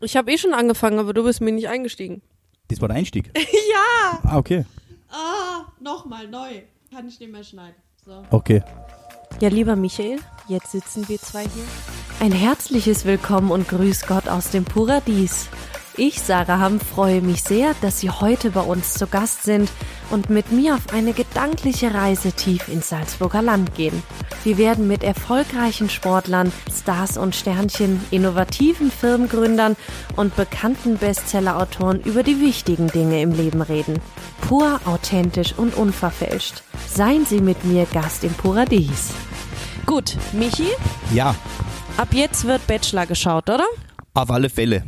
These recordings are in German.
Ich habe eh schon angefangen, aber du bist mir nicht eingestiegen. Das war der Einstieg. ja! Ah, okay. Ah, nochmal neu. Kann ich nicht mehr schneiden. So. Okay. Ja, lieber Michael, jetzt sitzen wir zwei hier. Ein herzliches Willkommen und Grüß Gott aus dem Paradies. Ich, Sarah Hamm, freue mich sehr, dass Sie heute bei uns zu Gast sind und mit mir auf eine gedankliche Reise tief ins Salzburger Land gehen. Wir werden mit erfolgreichen Sportlern, Stars und Sternchen, innovativen Firmengründern und bekannten Bestsellerautoren über die wichtigen Dinge im Leben reden. Pur, authentisch und unverfälscht. Seien Sie mit mir Gast im Paradies. Gut, Michi, Ja, ab jetzt wird Bachelor geschaut, oder? auf alle Fälle.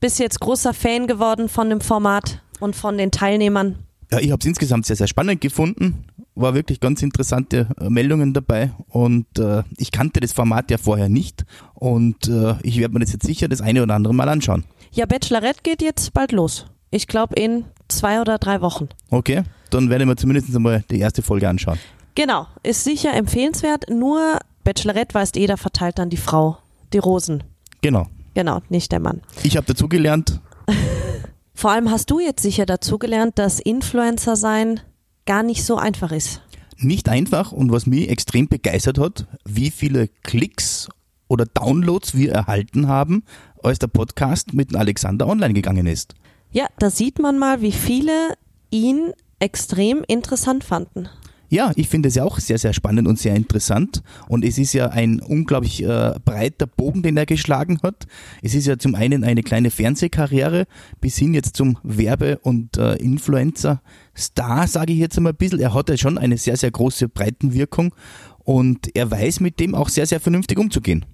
Bist jetzt großer Fan geworden von dem Format und von den Teilnehmern. Ja, ich habe es insgesamt sehr, sehr spannend gefunden. War wirklich ganz interessante äh, Meldungen dabei und äh, ich kannte das Format ja vorher nicht und äh, ich werde mir das jetzt sicher das eine oder andere Mal anschauen. Ja, Bachelorette geht jetzt bald los. Ich glaube in zwei oder drei Wochen. Okay, dann werde ich mir zumindest einmal die erste Folge anschauen. Genau, ist sicher empfehlenswert. Nur Bachelorette weiß jeder verteilt dann die Frau, die Rosen. Genau. Genau, nicht der Mann. Ich habe dazugelernt, Vor allem hast du jetzt sicher dazugelernt, dass Influencer sein gar nicht so einfach ist. nicht einfach und was mich extrem begeistert hat, wie viele Klicks oder Downloads wir erhalten haben, als der Podcast mit Alexander online gegangen ist. Ja, da sieht man mal, wie viele ihn extrem interessant fanden. Ja, ich finde es ja auch sehr, sehr spannend und sehr interessant. Und es ist ja ein unglaublich äh, breiter Bogen, den er geschlagen hat. Es ist ja zum einen eine kleine Fernsehkarriere bis hin jetzt zum Werbe- und äh, Influencer-Star, sage ich jetzt einmal ein bisschen. Er hat ja schon eine sehr, sehr große Breitenwirkung und er weiß mit dem auch sehr, sehr vernünftig umzugehen.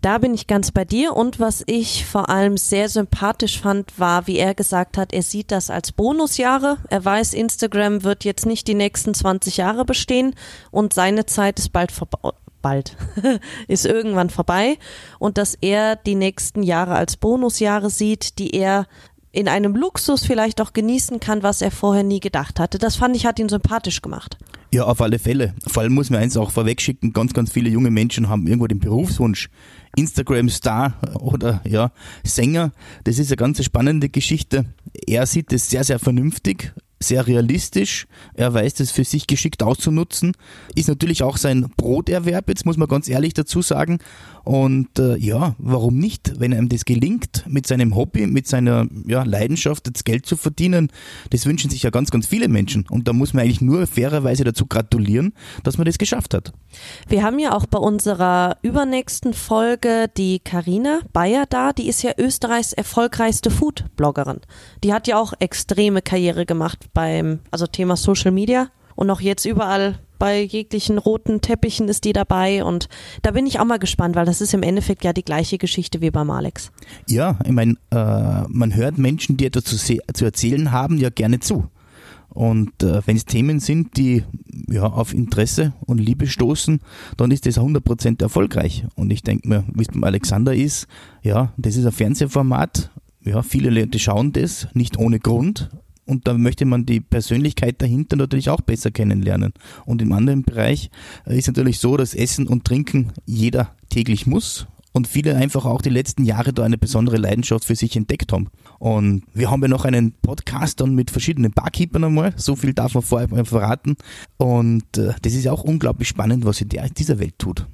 Da bin ich ganz bei dir und was ich vor allem sehr sympathisch fand, war, wie er gesagt hat, er sieht das als Bonusjahre. Er weiß, Instagram wird jetzt nicht die nächsten 20 Jahre bestehen und seine Zeit ist bald vorbei. Bald ist irgendwann vorbei und dass er die nächsten Jahre als Bonusjahre sieht, die er in einem Luxus vielleicht auch genießen kann, was er vorher nie gedacht hatte. Das fand ich, hat ihn sympathisch gemacht. Ja, auf alle Fälle. Vor allem muss man eins auch vorwegschicken, ganz, ganz viele junge Menschen haben irgendwo den Berufswunsch, Instagram-Star oder ja, Sänger. Das ist eine ganz spannende Geschichte. Er sieht es sehr, sehr vernünftig, sehr realistisch. Er weiß das für sich geschickt auszunutzen. Ist natürlich auch sein Broterwerb, jetzt muss man ganz ehrlich dazu sagen. Und äh, ja, warum nicht, wenn einem das gelingt, mit seinem Hobby, mit seiner ja, Leidenschaft das Geld zu verdienen, das wünschen sich ja ganz, ganz viele Menschen. Und da muss man eigentlich nur fairerweise dazu gratulieren, dass man das geschafft hat. Wir haben ja auch bei unserer übernächsten Folge die Karina Bayer da, die ist ja Österreichs erfolgreichste Food-Bloggerin. Die hat ja auch extreme Karriere gemacht beim, also Thema Social Media und auch jetzt überall bei jeglichen roten Teppichen ist die dabei und da bin ich auch mal gespannt, weil das ist im Endeffekt ja die gleiche Geschichte wie beim Alex. Ja, ich meine, äh, man hört Menschen, die etwas zu, zu erzählen haben, ja gerne zu. Und äh, wenn es Themen sind, die ja auf Interesse und Liebe stoßen, dann ist das 100% erfolgreich. Und ich denke mir, wie es beim Alexander ist, ja, das ist ein Fernsehformat. Ja, viele Leute schauen das, nicht ohne Grund. Und da möchte man die Persönlichkeit dahinter natürlich auch besser kennenlernen. Und im anderen Bereich äh, ist natürlich so, dass Essen und Trinken jeder täglich muss und viele einfach auch die letzten Jahre da eine besondere Leidenschaft für sich entdeckt haben. Und wir haben ja noch einen Podcast dann mit verschiedenen Barkeepern einmal, so viel darf man vorher verraten. Und äh, das ist auch unglaublich spannend, was in der, dieser Welt tut.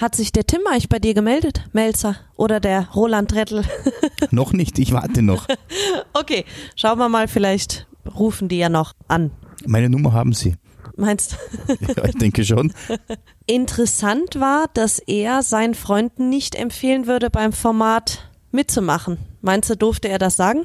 Hat sich der Tim eigentlich bei dir gemeldet, Melzer? Oder der Roland Rettel? noch nicht, ich warte noch. okay, schauen wir mal, vielleicht rufen die ja noch an. Meine Nummer haben Sie. Meinst du? Ja, ich denke schon. Interessant war, dass er seinen Freunden nicht empfehlen würde, beim Format mitzumachen. Meinst du, durfte er das sagen?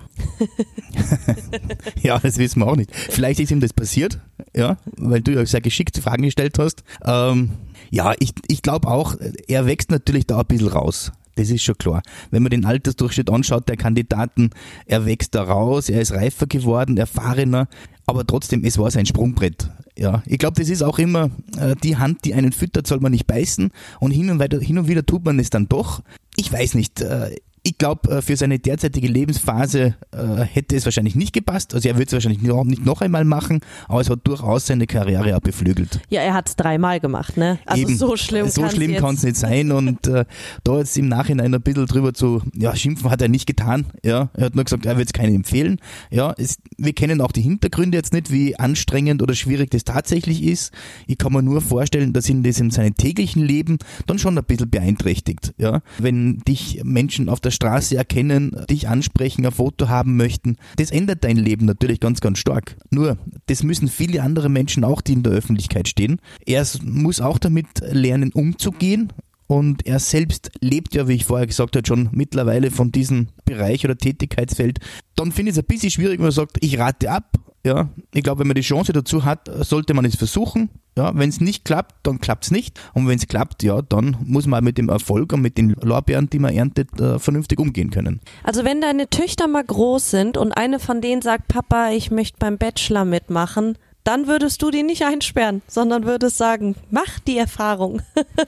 Ja, das wissen wir auch nicht. Vielleicht ist ihm das passiert, ja, weil du ja sehr geschickte Fragen gestellt hast. Ähm, ja, ich, ich glaube auch, er wächst natürlich da ein bisschen raus. Das ist schon klar. Wenn man den Altersdurchschnitt anschaut der Kandidaten, er wächst da raus, er ist reifer geworden, erfahrener, aber trotzdem, es war sein Sprungbrett. Ja, ich glaube, das ist auch immer äh, die Hand, die einen füttert, soll man nicht beißen und hin und, weiter, hin und wieder tut man es dann doch. Ich weiß nicht, äh, ich glaube, äh, für seine derzeitige Lebensphase äh, hätte es wahrscheinlich nicht gepasst. Also er wird es wahrscheinlich nicht noch einmal machen, aber es hat durchaus seine Karriere auch beflügelt. Ja, er hat es dreimal gemacht, ne? Also Eben, so schlimm so schlimm kann es nicht sein. Und äh, da jetzt im Nachhinein ein bisschen drüber zu ja, schimpfen, hat er nicht getan. Ja, er hat nur gesagt, er wird es keinen empfehlen. Ja, es, wir kennen auch die Hintergründe jetzt nicht, wie anstrengend oder schwierig das tatsächlich ist. Ich kann mir nur vorstellen, dass ihn das in seinem täglichen Leben dann schon ein bisschen beeinträchtigt. Ja, wenn dich Menschen auf der Straße erkennen, dich ansprechen, ein Foto haben möchten. Das ändert dein Leben natürlich ganz, ganz stark. Nur, das müssen viele andere Menschen auch, die in der Öffentlichkeit stehen. Er muss auch damit lernen, umzugehen. Und er selbst lebt ja, wie ich vorher gesagt habe, schon mittlerweile von diesem Bereich oder Tätigkeitsfeld. Dann finde ich es ein bisschen schwierig, wenn man sagt, ich rate ab. Ja, ich glaube, wenn man die Chance dazu hat, sollte man es versuchen. Ja, wenn es nicht klappt, dann klappt es nicht. Und wenn es klappt, ja, dann muss man mit dem Erfolg und mit den Lorbeeren, die man erntet, äh, vernünftig umgehen können. Also wenn deine Töchter mal groß sind und eine von denen sagt, Papa, ich möchte beim Bachelor mitmachen, dann würdest du die nicht einsperren, sondern würdest sagen, mach die Erfahrung.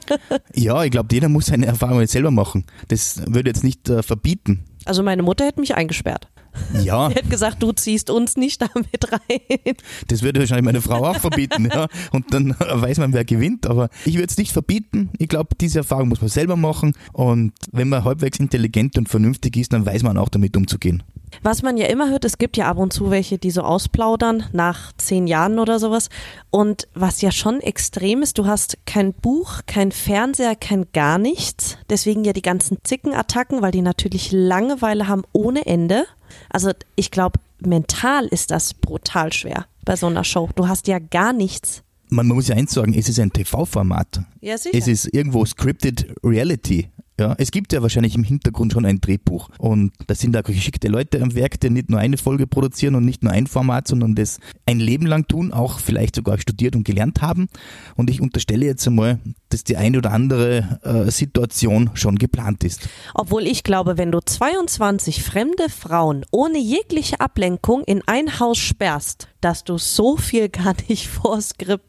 ja, ich glaube, jeder muss seine Erfahrung jetzt selber machen. Das würde jetzt nicht äh, verbieten. Also meine Mutter hätte mich eingesperrt. Ja. Sie hat gesagt, du ziehst uns nicht damit rein. Das würde wahrscheinlich meine Frau auch verbieten, ja. Und dann weiß man, wer gewinnt. Aber ich würde es nicht verbieten. Ich glaube, diese Erfahrung muss man selber machen. Und wenn man halbwegs intelligent und vernünftig ist, dann weiß man auch damit umzugehen. Was man ja immer hört, es gibt ja ab und zu welche, die so ausplaudern nach zehn Jahren oder sowas. Und was ja schon extrem ist, du hast kein Buch, kein Fernseher, kein gar nichts. Deswegen ja die ganzen Zickenattacken, weil die natürlich Langeweile haben ohne Ende. Also ich glaube, mental ist das brutal schwer bei so einer Show. Du hast ja gar nichts. Man, muss ja eins sagen, es ist ein TV-Format. Ja, sicher. Es ist irgendwo scripted Reality. Ja, es gibt ja wahrscheinlich im Hintergrund schon ein Drehbuch und da sind da geschickte Leute am Werk, die nicht nur eine Folge produzieren und nicht nur ein Format, sondern das ein Leben lang tun, auch vielleicht sogar studiert und gelernt haben. Und ich unterstelle jetzt einmal, dass die eine oder andere äh, Situation schon geplant ist. Obwohl ich glaube, wenn du 22 fremde Frauen ohne jegliche Ablenkung in ein Haus sperrst, dass du so viel gar nicht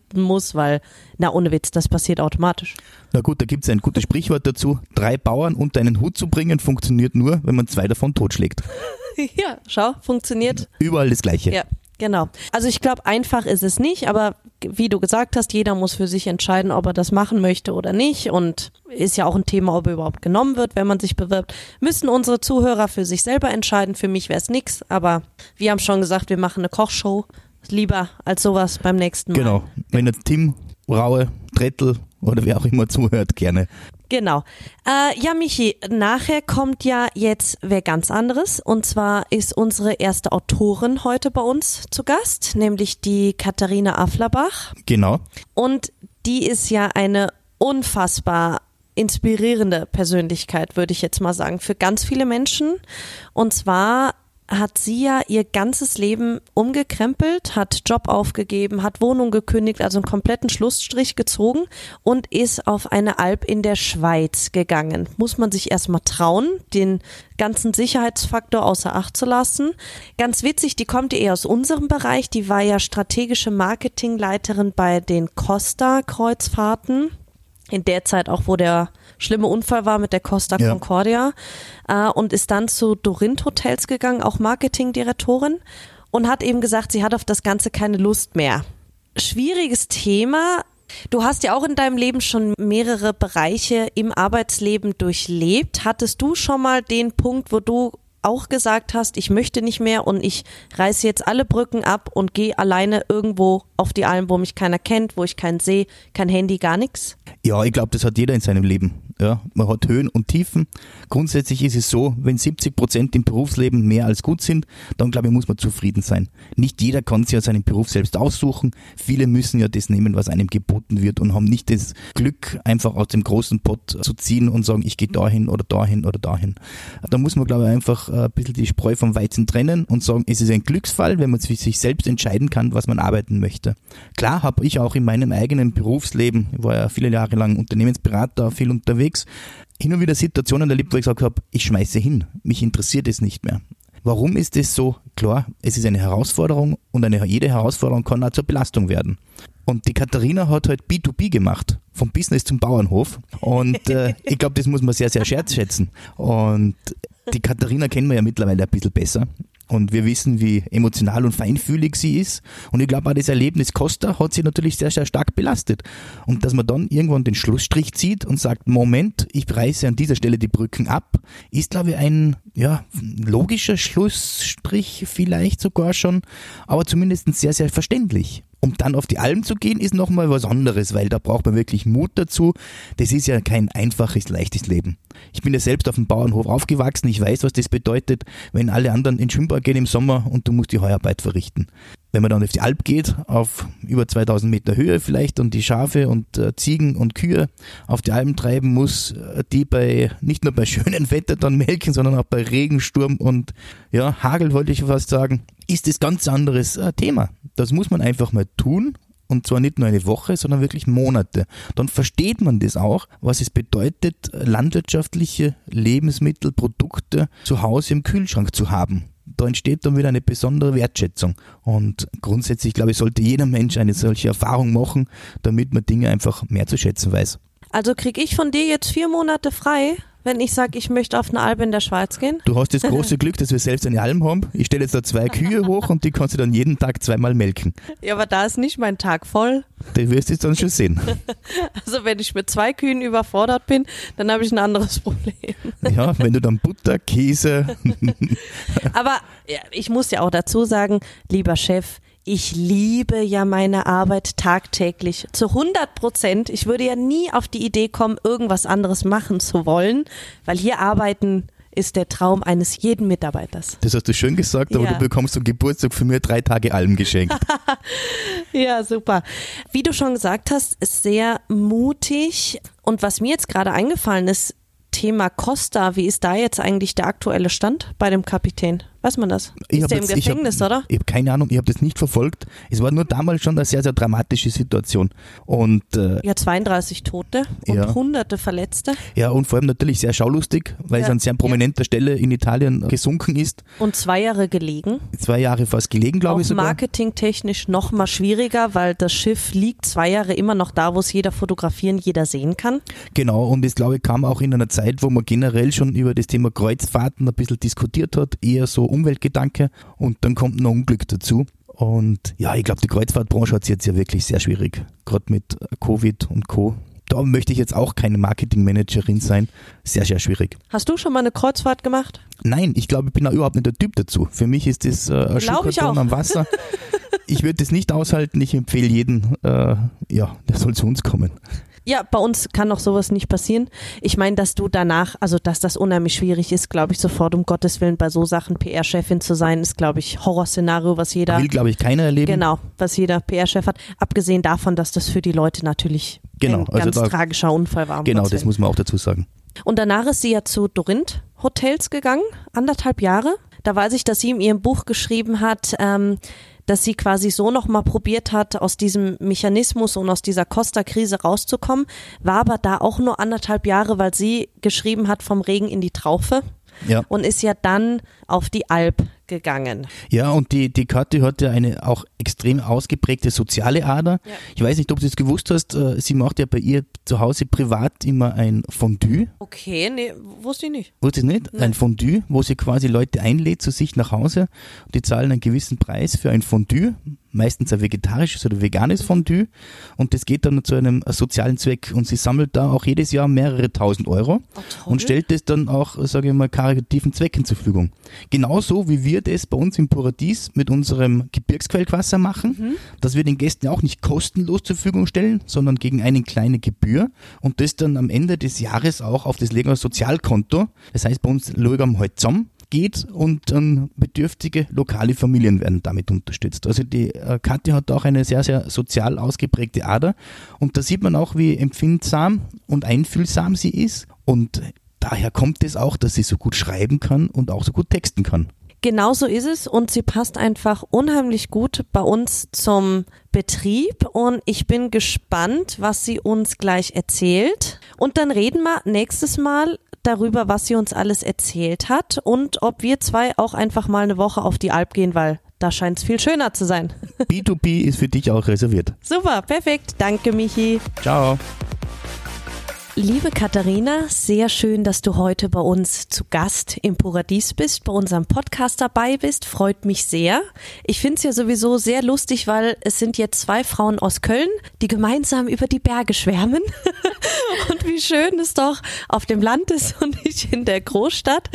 vorskripten musst, weil, na ohne Witz, das passiert automatisch. Na gut, da gibt es ein gutes Sprichwort dazu. Drei Bauern unter einen Hut zu bringen, funktioniert nur, wenn man zwei davon totschlägt. ja, schau, funktioniert. Überall das Gleiche. Ja. Genau. Also ich glaube, einfach ist es nicht, aber wie du gesagt hast, jeder muss für sich entscheiden, ob er das machen möchte oder nicht. Und ist ja auch ein Thema, ob er überhaupt genommen wird, wenn man sich bewirbt. Müssen unsere Zuhörer für sich selber entscheiden. Für mich wäre es nix, aber wir haben schon gesagt, wir machen eine Kochshow. Lieber als sowas beim nächsten Mal. Genau. Wenn der Tim, Raue, Trettel oder wer auch immer zuhört, gerne. Genau. Äh, ja, Michi, nachher kommt ja jetzt wer ganz anderes. Und zwar ist unsere erste Autorin heute bei uns zu Gast, nämlich die Katharina Afflerbach. Genau. Und die ist ja eine unfassbar inspirierende Persönlichkeit, würde ich jetzt mal sagen, für ganz viele Menschen. Und zwar hat sie ja ihr ganzes Leben umgekrempelt, hat Job aufgegeben, hat Wohnung gekündigt, also einen kompletten Schlussstrich gezogen und ist auf eine Alp in der Schweiz gegangen. Muss man sich erstmal trauen, den ganzen Sicherheitsfaktor außer Acht zu lassen. Ganz witzig, die kommt eher aus unserem Bereich, die war ja strategische Marketingleiterin bei den Costa Kreuzfahrten in der Zeit auch, wo der schlimme Unfall war mit der Costa ja. Concordia äh, und ist dann zu Dorint Hotels gegangen, auch Marketingdirektorin und hat eben gesagt, sie hat auf das Ganze keine Lust mehr. Schwieriges Thema. Du hast ja auch in deinem Leben schon mehrere Bereiche im Arbeitsleben durchlebt. Hattest du schon mal den Punkt, wo du auch gesagt hast, ich möchte nicht mehr und ich reiße jetzt alle Brücken ab und gehe alleine irgendwo auf die Alm, wo mich keiner kennt, wo ich keinen sehe, kein Handy, gar nichts? Ja, ich glaube, das hat jeder in seinem Leben. Ja, man hat Höhen und Tiefen. Grundsätzlich ist es so, wenn 70 Prozent im Berufsleben mehr als gut sind, dann glaube ich, muss man zufrieden sein. Nicht jeder kann sich ja seinen Beruf selbst aussuchen. Viele müssen ja das nehmen, was einem geboten wird und haben nicht das Glück, einfach aus dem großen Pott zu ziehen und sagen, ich gehe dahin oder dahin oder dahin. Da muss man, glaube ich, einfach ein bisschen die Spreu vom Weizen trennen und sagen, es ist ein Glücksfall, wenn man sich selbst entscheiden kann, was man arbeiten möchte. Klar habe ich auch in meinem eigenen Berufsleben, ich war ja viele Jahre lang Unternehmensberater, viel unterwegs, unterwegs, hin und wieder Situationen erlebt, wo ich gesagt habe, ich schmeiße hin, mich interessiert es nicht mehr. Warum ist es so? Klar, es ist eine Herausforderung und eine, jede Herausforderung kann auch zur Belastung werden. Und die Katharina hat halt B2B gemacht, vom Business zum Bauernhof. Und äh, ich glaube, das muss man sehr, sehr schätzen. Und die Katharina kennen wir ja mittlerweile ein bisschen besser. Und wir wissen, wie emotional und feinfühlig sie ist. Und ich glaube auch das Erlebnis Costa hat sie natürlich sehr, sehr stark belastet. Und dass man dann irgendwann den Schlussstrich zieht und sagt, Moment, ich reiße an dieser Stelle die Brücken ab, ist, glaube ich, ein ja, logischer Schlussstrich vielleicht sogar schon, aber zumindest sehr, sehr verständlich. Um dann auf die Alm zu gehen, ist nochmal was anderes, weil da braucht man wirklich Mut dazu. Das ist ja kein einfaches, leichtes Leben. Ich bin ja selbst auf dem Bauernhof aufgewachsen. Ich weiß, was das bedeutet, wenn alle anderen in Schwimmbad gehen im Sommer und du musst die Heuarbeit verrichten. Wenn man dann auf die Alp geht, auf über 2000 Meter Höhe vielleicht und die Schafe und äh, Ziegen und Kühe auf die Alpen treiben muss, äh, die bei, nicht nur bei schönem Wetter dann melken, sondern auch bei Regen, Sturm und ja, Hagel wollte ich fast sagen, ist das ganz anderes äh, Thema. Das muss man einfach mal tun und zwar nicht nur eine Woche, sondern wirklich Monate. Dann versteht man das auch, was es bedeutet, landwirtschaftliche Lebensmittelprodukte zu Hause im Kühlschrank zu haben. Da entsteht dann wieder eine besondere Wertschätzung. Und grundsätzlich, glaube ich, sollte jeder Mensch eine solche Erfahrung machen, damit man Dinge einfach mehr zu schätzen weiß. Also kriege ich von dir jetzt vier Monate frei, wenn ich sage, ich möchte auf eine Alp in der Schweiz gehen? Du hast das große Glück, dass wir selbst eine Alm haben. Ich stelle jetzt da zwei Kühe hoch und die kannst du dann jeden Tag zweimal melken. Ja, aber da ist nicht mein Tag voll. Du wirst es dann schon sehen. Also wenn ich mit zwei Kühen überfordert bin, dann habe ich ein anderes Problem. Ja, wenn du dann Butter, Käse. Aber ich muss ja auch dazu sagen, lieber Chef, ich liebe ja meine Arbeit tagtäglich zu 100 Prozent. Ich würde ja nie auf die Idee kommen, irgendwas anderes machen zu wollen, weil hier arbeiten ist der Traum eines jeden Mitarbeiters. Das hast du schön gesagt, aber Ja. du bekommst zum Geburtstag von mir drei Tage Alm geschenkt. Ja, super. Wie du schon gesagt hast, ist sehr mutig. Und was mir jetzt gerade eingefallen ist, Thema Costa, wie ist da jetzt eigentlich der aktuelle Stand bei dem Kapitän? Weiß man das? Ich ist der im jetzt- ich hab- Gefängnis, oder? Ich habe keine Ahnung, ich habe das nicht verfolgt. Es war nur damals schon eine sehr, sehr dramatische Situation. Und äh, Ja, 32 Tote und Ja. hunderte Verletzte ja, und vor allem natürlich sehr schaulustig, weil es Ja. an sehr prominenter Stelle in Italien gesunken ist. und zwei Jahre gelegen. Zwei Jahre fast gelegen, glaube ich sogar. marketingtechnisch noch mal schwieriger, weil das Schiff liegt zwei Jahre immer noch da, wo es jeder fotografieren, jeder sehen kann. Genau, und das glaube ich kam auch in einer Zeit, wo man generell schon über das Thema Kreuzfahrten ein bisschen diskutiert hat, eher so Umweltgedanke und dann kommt noch Unglück dazu. Und ja, ich glaube, die Kreuzfahrtbranche hat es jetzt ja wirklich sehr schwierig, gerade mit Covid und Co. Da möchte ich jetzt auch keine Marketingmanagerin sein. Sehr, sehr schwierig. Hast du schon mal eine Kreuzfahrt gemacht? Nein, ich glaube, ich bin da überhaupt nicht der Typ dazu. Für mich ist das äh, Schuhkarton am Wasser. Ich würde das nicht aushalten. Ich empfehle jeden, äh, ja, der soll zu uns kommen. Ja, bei uns kann doch sowas nicht passieren. Ich meine, dass du danach, also dass das unheimlich schwierig ist, glaube ich sofort, um Gottes Willen, bei so Sachen PR-Chefin zu sein, ist, glaube ich, Horrorszenario, was jeder, Will, glaube ich, keiner erleben. genau, was jeder PR-Chef hat. Abgesehen davon, dass das für die Leute natürlich Genau, ein also ganz da- tragischer Unfall war. um Genau, das muss man auch dazu sagen. Und danach ist sie ja zu Dorint Hotels gegangen, anderthalb Jahre. Da weiß ich, dass sie in ihrem Buch geschrieben hat, ähm, dass sie quasi so nochmal probiert hat, aus diesem Mechanismus und aus dieser Costa-Krise rauszukommen, war aber da auch nur anderthalb Jahre, weil sie geschrieben hat vom Regen in die Traufe Ja. und ist ja dann auf die Alp gegangen. Ja, und die, die Kathi hat ja eine auch extrem ausgeprägte soziale Ader. Ja. Ich weiß nicht, ob du es gewusst hast, äh, sie macht ja bei ihr zu Hause privat immer ein Fondue. Okay, nee, wusste ich nicht. Wusstest du nicht? Ein Fondue, wo sie quasi Leute einlädt zu sich nach Hause. Die zahlen einen gewissen Preis für ein Fondue, meistens ein vegetarisches oder veganes Fondue. Und das geht dann zu einem sozialen Zweck. Und sie sammelt da auch jedes Jahr mehrere tausend Euro Oh, und stellt das dann auch, sage ich mal, karitativen Zwecken zur Verfügung. Genauso wie wir das bei uns im Paradies mit unserem Gebirgsquellwasser machen, dass wir den Gästen auch nicht kostenlos zur Verfügung stellen, sondern gegen eine kleine Gebühr und das dann am Ende des Jahres auch auf das Leger Sozialkonto, das heißt bei uns Logam halt zusammen geht und dann bedürftige lokale Familien werden damit unterstützt. Also die äh, Kathi hat auch eine sehr, sehr sozial ausgeprägte Ader und da sieht man auch, wie empfindsam und einfühlsam sie ist und daher kommt es auch, dass sie so gut schreiben kann und auch so gut texten kann. Genau so ist es und sie passt einfach unheimlich gut bei uns zum Betrieb und ich bin gespannt, was sie uns gleich erzählt. Und dann reden wir nächstes Mal darüber, was sie uns alles erzählt hat und ob wir zwei auch einfach mal eine Woche auf die Alp gehen, weil da scheint es viel schöner zu sein. B2B ist für dich auch reserviert. Super, perfekt. Danke, Michi. Ciao. Liebe Katharina, sehr schön, dass du heute bei uns zu Gast im Paradies bist, bei unserem Podcast dabei bist. Freut mich sehr. Ich finde es ja sowieso sehr lustig, weil es sind jetzt zwei Frauen aus Köln, die gemeinsam über die Berge schwärmen. und wie schön es doch auf dem Land ist und nicht in der Großstadt.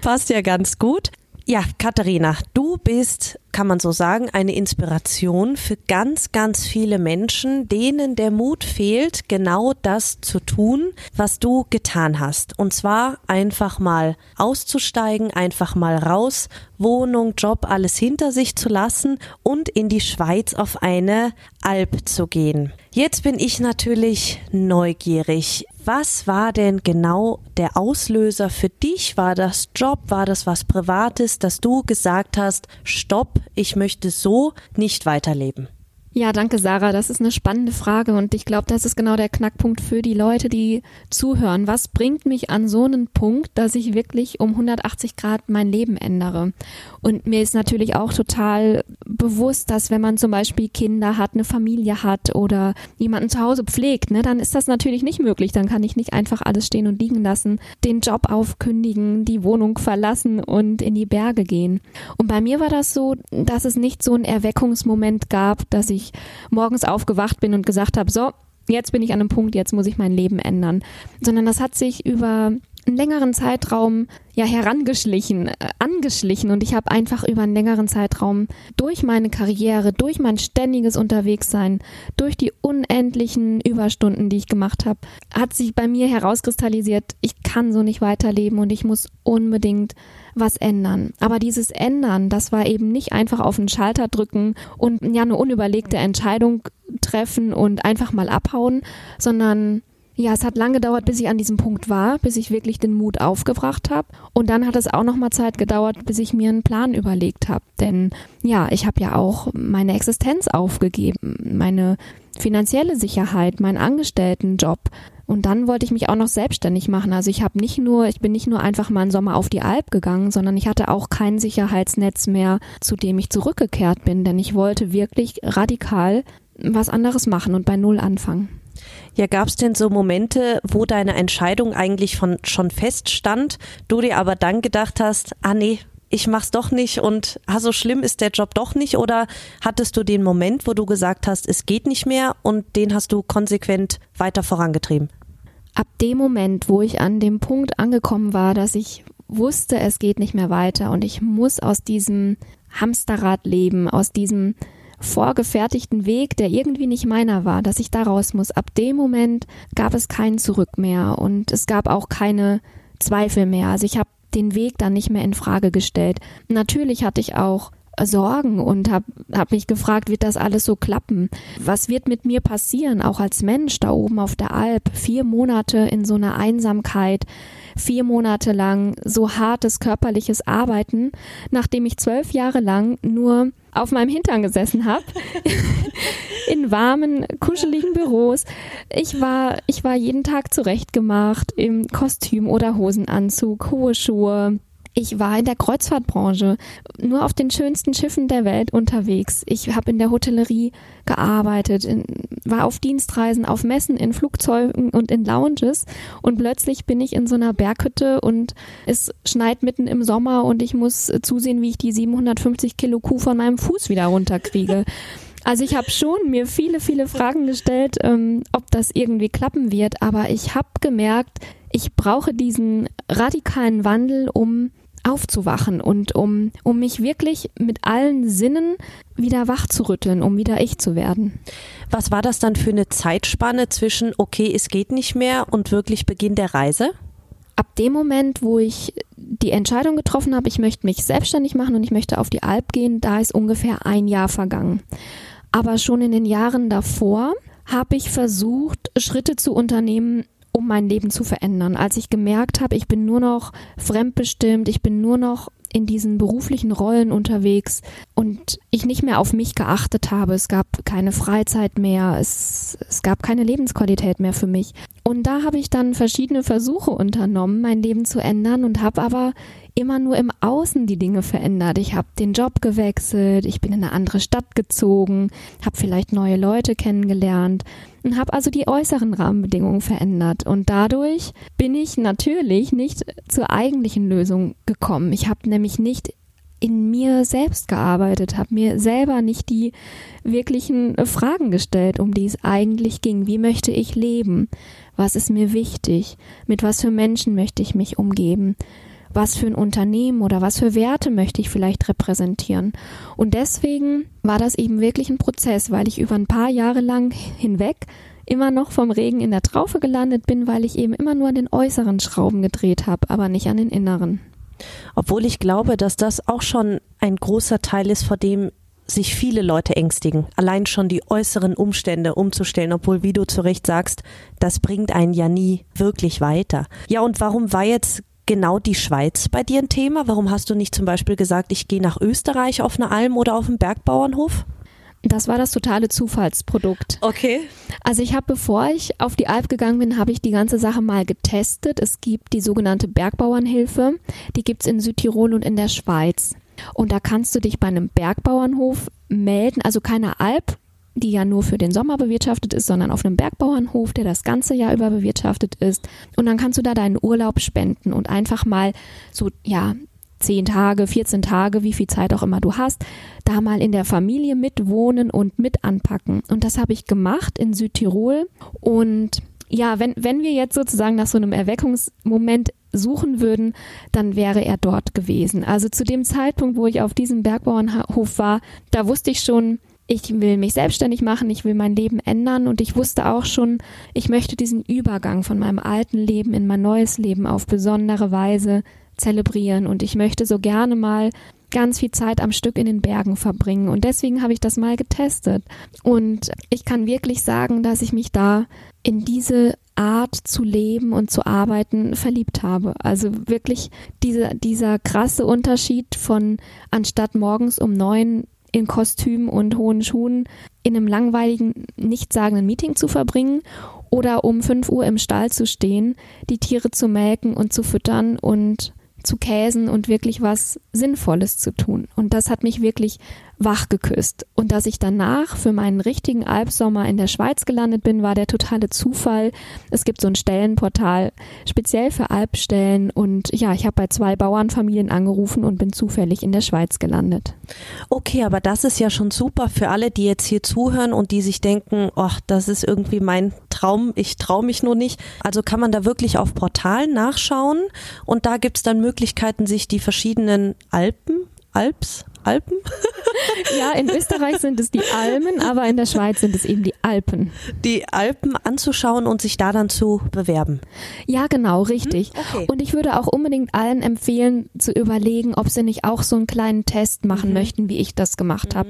Passt ja ganz gut. Ja, Katharina, du bist, kann man so sagen, eine Inspiration für ganz, ganz viele Menschen, denen der Mut fehlt, genau das zu tun, was du getan hast. Und zwar einfach mal auszusteigen, einfach mal raus, Wohnung, Job, alles hinter sich zu lassen und in die Schweiz auf eine Alp zu gehen. Jetzt bin ich natürlich neugierig. Was war denn genau der Auslöser für dich? War das Job? War das was Privates, dass du gesagt hast, stopp, ich möchte so nicht weiterleben? Ja, danke Sarah. Das ist eine spannende Frage und ich glaube, das ist genau der Knackpunkt für die Leute, die zuhören. Was bringt mich an so einen Punkt, dass ich wirklich um 180 Grad mein Leben ändere? Und mir ist natürlich auch total bewusst, dass wenn man zum Beispiel Kinder hat, eine Familie hat oder jemanden zu Hause pflegt, ne, dann ist das natürlich nicht möglich. Dann kann ich nicht einfach alles stehen und liegen lassen, den Job aufkündigen, die Wohnung verlassen und in die Berge gehen. Und bei mir war das so, dass es nicht so einen Erweckungsmoment gab, dass ich ich morgens aufgewacht bin und gesagt habe, so, jetzt bin ich an einem Punkt, jetzt muss ich mein Leben ändern, sondern das hat sich über einen längeren Zeitraum ja herangeschlichen, äh, angeschlichen. Und ich habe einfach über einen längeren Zeitraum durch meine Karriere, durch mein ständiges Unterwegssein, durch die unendlichen Überstunden, die ich gemacht habe, hat sich bei mir herauskristallisiert, ich kann so nicht weiterleben und ich muss unbedingt was ändern. Aber dieses Ändern, das war eben nicht einfach auf den Schalter drücken und ja eine unüberlegte Entscheidung treffen und einfach mal abhauen, sondern ja, es hat lange gedauert, bis ich an diesem Punkt war, bis ich wirklich den Mut aufgebracht habe. Und dann hat es auch noch mal Zeit gedauert, bis ich mir einen Plan überlegt habe. Denn ja, ich habe ja auch meine Existenz aufgegeben, meine finanzielle Sicherheit, meinen Angestelltenjob. Und dann wollte ich mich auch noch selbstständig machen. Also ich habe nicht nur, ich bin nicht nur einfach mal einen Sommer auf die Alp gegangen, sondern ich hatte auch kein Sicherheitsnetz mehr, zu dem ich zurückgekehrt bin, denn ich wollte wirklich radikal was anderes machen und bei Null anfangen. Ja, gab es denn so Momente, wo deine Entscheidung eigentlich von, schon feststand, du dir aber dann gedacht hast, ah nee, ich mach's doch nicht und ah, so schlimm ist der Job doch nicht? Oder hattest du den Moment, wo du gesagt hast, es geht nicht mehr und den hast du konsequent weiter vorangetrieben? Ab dem Moment, wo ich an dem Punkt angekommen war, dass ich wusste, es geht nicht mehr weiter und ich muss aus diesem Hamsterrad leben, aus diesem vorgefertigten Weg, der irgendwie nicht meiner war, dass ich da raus muss. Ab dem Moment gab es kein Zurück mehr und es gab auch keine Zweifel mehr. Also ich habe den Weg dann nicht mehr in Frage gestellt. Natürlich hatte ich auch Sorgen und habe hab mich gefragt, wird das alles so klappen? Was wird mit mir passieren, auch als Mensch da oben auf der Alp? Vier Monate in so einer Einsamkeit, vier Monate lang so hartes körperliches Arbeiten, nachdem ich zwölf Jahre lang nur auf meinem Hintern gesessen habe. in warmen, kuscheligen Büros. Ich war, ich war jeden Tag zurechtgemacht im Kostüm oder Hosenanzug, hohe Schuhe, ich war in der Kreuzfahrtbranche, nur auf den schönsten Schiffen der Welt unterwegs. Ich habe in der Hotellerie gearbeitet, in, war auf Dienstreisen, auf Messen, in Flugzeugen und in Lounges und plötzlich bin ich in so einer Berghütte und es schneit mitten im Sommer und ich muss zusehen, wie ich die 750 Kilo Kuh von meinem Fuß wieder runterkriege. Also ich habe schon mir viele, viele Fragen gestellt, ähm, ob das irgendwie klappen wird, aber ich habe gemerkt, ich brauche diesen radikalen Wandel, um aufzuwachen und um, um mich wirklich mit allen Sinnen wieder wach zu rütteln, um wieder ich zu werden. Was war das dann für eine Zeitspanne zwischen, okay, es geht nicht mehr und wirklich Beginn der Reise? Ab dem Moment, wo ich die Entscheidung getroffen habe, ich möchte mich selbstständig machen und ich möchte auf die Alp gehen, da ist ungefähr ein Jahr vergangen. Aber schon in den Jahren davor habe ich versucht, Schritte zu unternehmen, um mein Leben zu verändern. Als ich gemerkt habe, ich bin nur noch fremdbestimmt, ich bin nur noch in diesen beruflichen Rollen unterwegs, und ich nicht mehr auf mich geachtet habe. Es gab keine Freizeit mehr, es, es gab keine Lebensqualität mehr für mich. Und da habe ich dann verschiedene Versuche unternommen, mein Leben zu ändern und habe aber immer nur im Außen die Dinge verändert. Ich habe den Job gewechselt, ich bin in eine andere Stadt gezogen, habe vielleicht neue Leute kennengelernt und habe also die äußeren Rahmenbedingungen verändert. Und dadurch bin ich natürlich nicht zur eigentlichen Lösung gekommen. Ich habe nämlich nicht in mir selbst gearbeitet, habe mir selber nicht die wirklichen Fragen gestellt, um die es eigentlich ging. Wie möchte ich leben? Was ist mir wichtig? Mit was für Menschen möchte ich mich umgeben? Was für ein Unternehmen oder was für Werte möchte ich vielleicht repräsentieren? Und deswegen war das eben wirklich ein Prozess, weil ich über ein paar Jahre lang hinweg immer noch vom Regen in der Traufe gelandet bin, weil ich eben immer nur an den äußeren Schrauben gedreht habe, aber nicht an den inneren. Obwohl ich glaube, dass das auch schon ein großer Teil ist, vor dem sich viele Leute ängstigen, allein schon die äußeren Umstände umzustellen, obwohl, wie du zu Recht sagst, das bringt einen ja nie wirklich weiter. Ja, und warum war jetzt genau die Schweiz bei dir ein Thema? Warum hast du nicht zum Beispiel gesagt, ich gehe nach Österreich auf eine Alm oder auf einen Bergbauernhof? Das war das totale Zufallsprodukt. Okay. Also ich habe, bevor ich auf die Alp gegangen bin, habe ich die ganze Sache mal getestet. Es gibt die sogenannte Bergbauernhilfe. Die gibt's in Südtirol und in der Schweiz. Und da kannst du dich bei einem Bergbauernhof melden, also keine Alp, die ja nur für den Sommer bewirtschaftet ist, sondern auf einem Bergbauernhof, der das ganze Jahr über bewirtschaftet ist. Und dann kannst du da deinen Urlaub spenden und einfach mal so, ja, zehn Tage, 14 Tage, wie viel Zeit auch immer du hast, da mal in der Familie mitwohnen und mit anpacken. Und das habe ich gemacht in Südtirol. Und ja, wenn, wenn wir jetzt sozusagen nach so einem Erweckungsmoment suchen würden, dann wäre er dort gewesen. Also zu dem Zeitpunkt, wo ich auf diesem Bergbauernhof war, da wusste ich schon, ich will mich selbstständig machen, ich will mein Leben ändern. Und ich wusste auch schon, ich möchte diesen Übergang von meinem alten Leben in mein neues Leben auf besondere Weise zelebrieren. Und ich möchte so gerne mal ganz viel Zeit am Stück in den Bergen verbringen. Und deswegen habe ich das mal getestet. Und ich kann wirklich sagen, dass ich mich da in diese Art zu leben und zu arbeiten verliebt habe. Also wirklich diese, dieser krasse Unterschied von anstatt morgens um neun in Kostüm und hohen Schuhen in einem langweiligen, nichtssagenden Meeting zu verbringen oder um fünf Uhr im Stall zu stehen, die Tiere zu melken und zu füttern und zu käsen und wirklich was Sinnvolles zu tun. Und das hat mich wirklich wach geküsst. Und dass ich danach für meinen richtigen Albsommer in der Schweiz gelandet bin, war der totale Zufall. Es gibt so ein Stellenportal speziell für Albstellen und ja, ich habe bei zwei Bauernfamilien angerufen und bin zufällig in der Schweiz gelandet. Okay, aber das ist ja schon super für alle, die jetzt hier zuhören und die sich denken, ach, das ist irgendwie mein Traum, ich traue mich nur nicht. Also kann man da wirklich auf Portalen nachschauen und da gibt es dann Möglichkeiten, sich die verschiedenen Alpen, Alps, Alpen? ja, in Österreich sind es die Almen, aber in der Schweiz sind es eben die Alpen. Die Alpen anzuschauen und sich da dann zu bewerben. Ja, genau, richtig. Hm? Okay. Und ich würde auch unbedingt allen empfehlen, zu überlegen, ob sie nicht auch so einen kleinen Test machen mhm. möchten, wie ich das gemacht mhm. habe.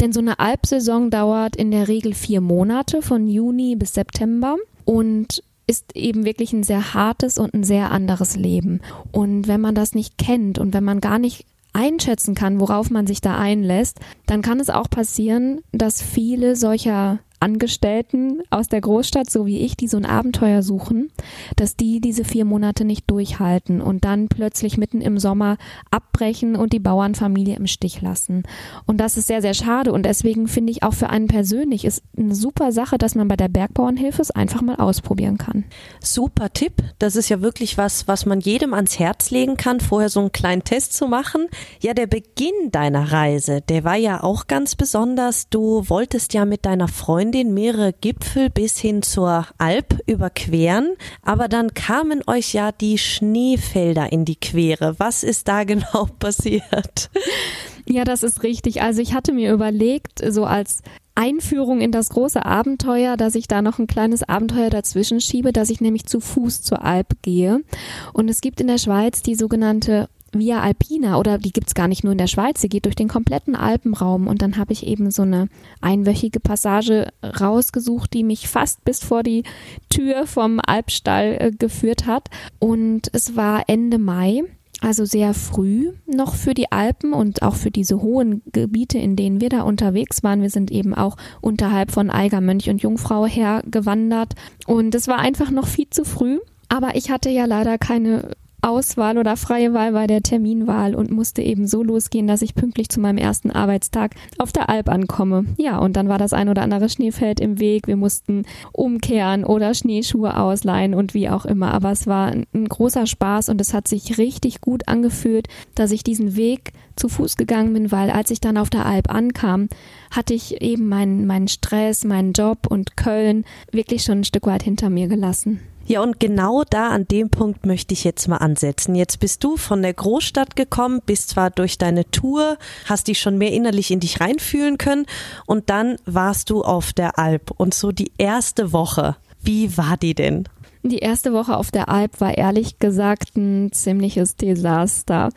Denn so eine Alpsaison dauert in der Regel vier Monate, von Juni bis September. Und ist eben wirklich ein sehr hartes und ein sehr anderes Leben. Und wenn man das nicht kennt und wenn man gar nicht einschätzen kann, worauf man sich da einlässt, dann kann es auch passieren, dass viele solcher Angestellten aus der Großstadt, so wie ich, die so ein Abenteuer suchen, dass die diese vier Monate nicht durchhalten und dann plötzlich mitten im Sommer abbrechen und die Bauernfamilie im Stich lassen. Und das ist sehr, sehr schade. Und deswegen finde ich auch für einen persönlich ist eine super Sache, dass man bei der Bergbauernhilfe es einfach mal ausprobieren kann. Super Tipp. Das ist ja wirklich was, was man jedem ans Herz legen kann, vorher so einen kleinen Test zu machen. Ja, der Beginn deiner Reise, der war ja auch ganz besonders. Du wolltest ja mit deiner Freundin Freundin mehrere Gipfel bis hin zur Alp überqueren, aber dann kamen euch ja die Schneefelder in die Quere. Was ist da genau passiert? Ja, das ist richtig. Also ich hatte mir überlegt, so als Einführung in das große Abenteuer, dass ich da noch ein kleines Abenteuer dazwischen schiebe, dass ich nämlich zu Fuß zur Alp gehe. Und es gibt in der Schweiz die sogenannte Via Alpina oder die gibt's gar nicht nur in der Schweiz, sie geht durch den kompletten Alpenraum und dann habe ich eben so eine einwöchige Passage rausgesucht, die mich fast bis vor die Tür vom Alpstall äh, geführt hat und es war Ende Mai also sehr früh noch für die Alpen und auch für diese hohen Gebiete, in denen wir da unterwegs waren. Wir sind eben auch unterhalb von Eiger, Mönch und Jungfrau hergewandert und es war einfach noch viel zu früh. Aber ich hatte ja leider keine Auswahl oder freie Wahl bei der Terminwahl und musste eben so losgehen, dass ich pünktlich zu meinem ersten Arbeitstag auf der Alp ankomme. Ja, und dann war das ein oder andere Schneefeld im Weg. Wir mussten umkehren oder Schneeschuhe ausleihen und wie auch immer. Aber es war ein großer Spaß und es hat sich richtig gut angefühlt, dass ich diesen Weg zu Fuß gegangen bin, weil als ich dann auf der Alp ankam, hatte ich eben meinen, meinen Stress, meinen Job und Köln wirklich schon ein Stück weit hinter mir gelassen. Ja, und genau da an dem Punkt möchte ich jetzt mal ansetzen. Jetzt bist du von der Großstadt gekommen, bist zwar durch deine Tour, hast dich schon mehr innerlich in dich reinfühlen können und dann warst du auf der Alp und so die erste Woche. Wie war die denn? Die erste Woche auf der Alp war ehrlich gesagt ein ziemliches Desaster.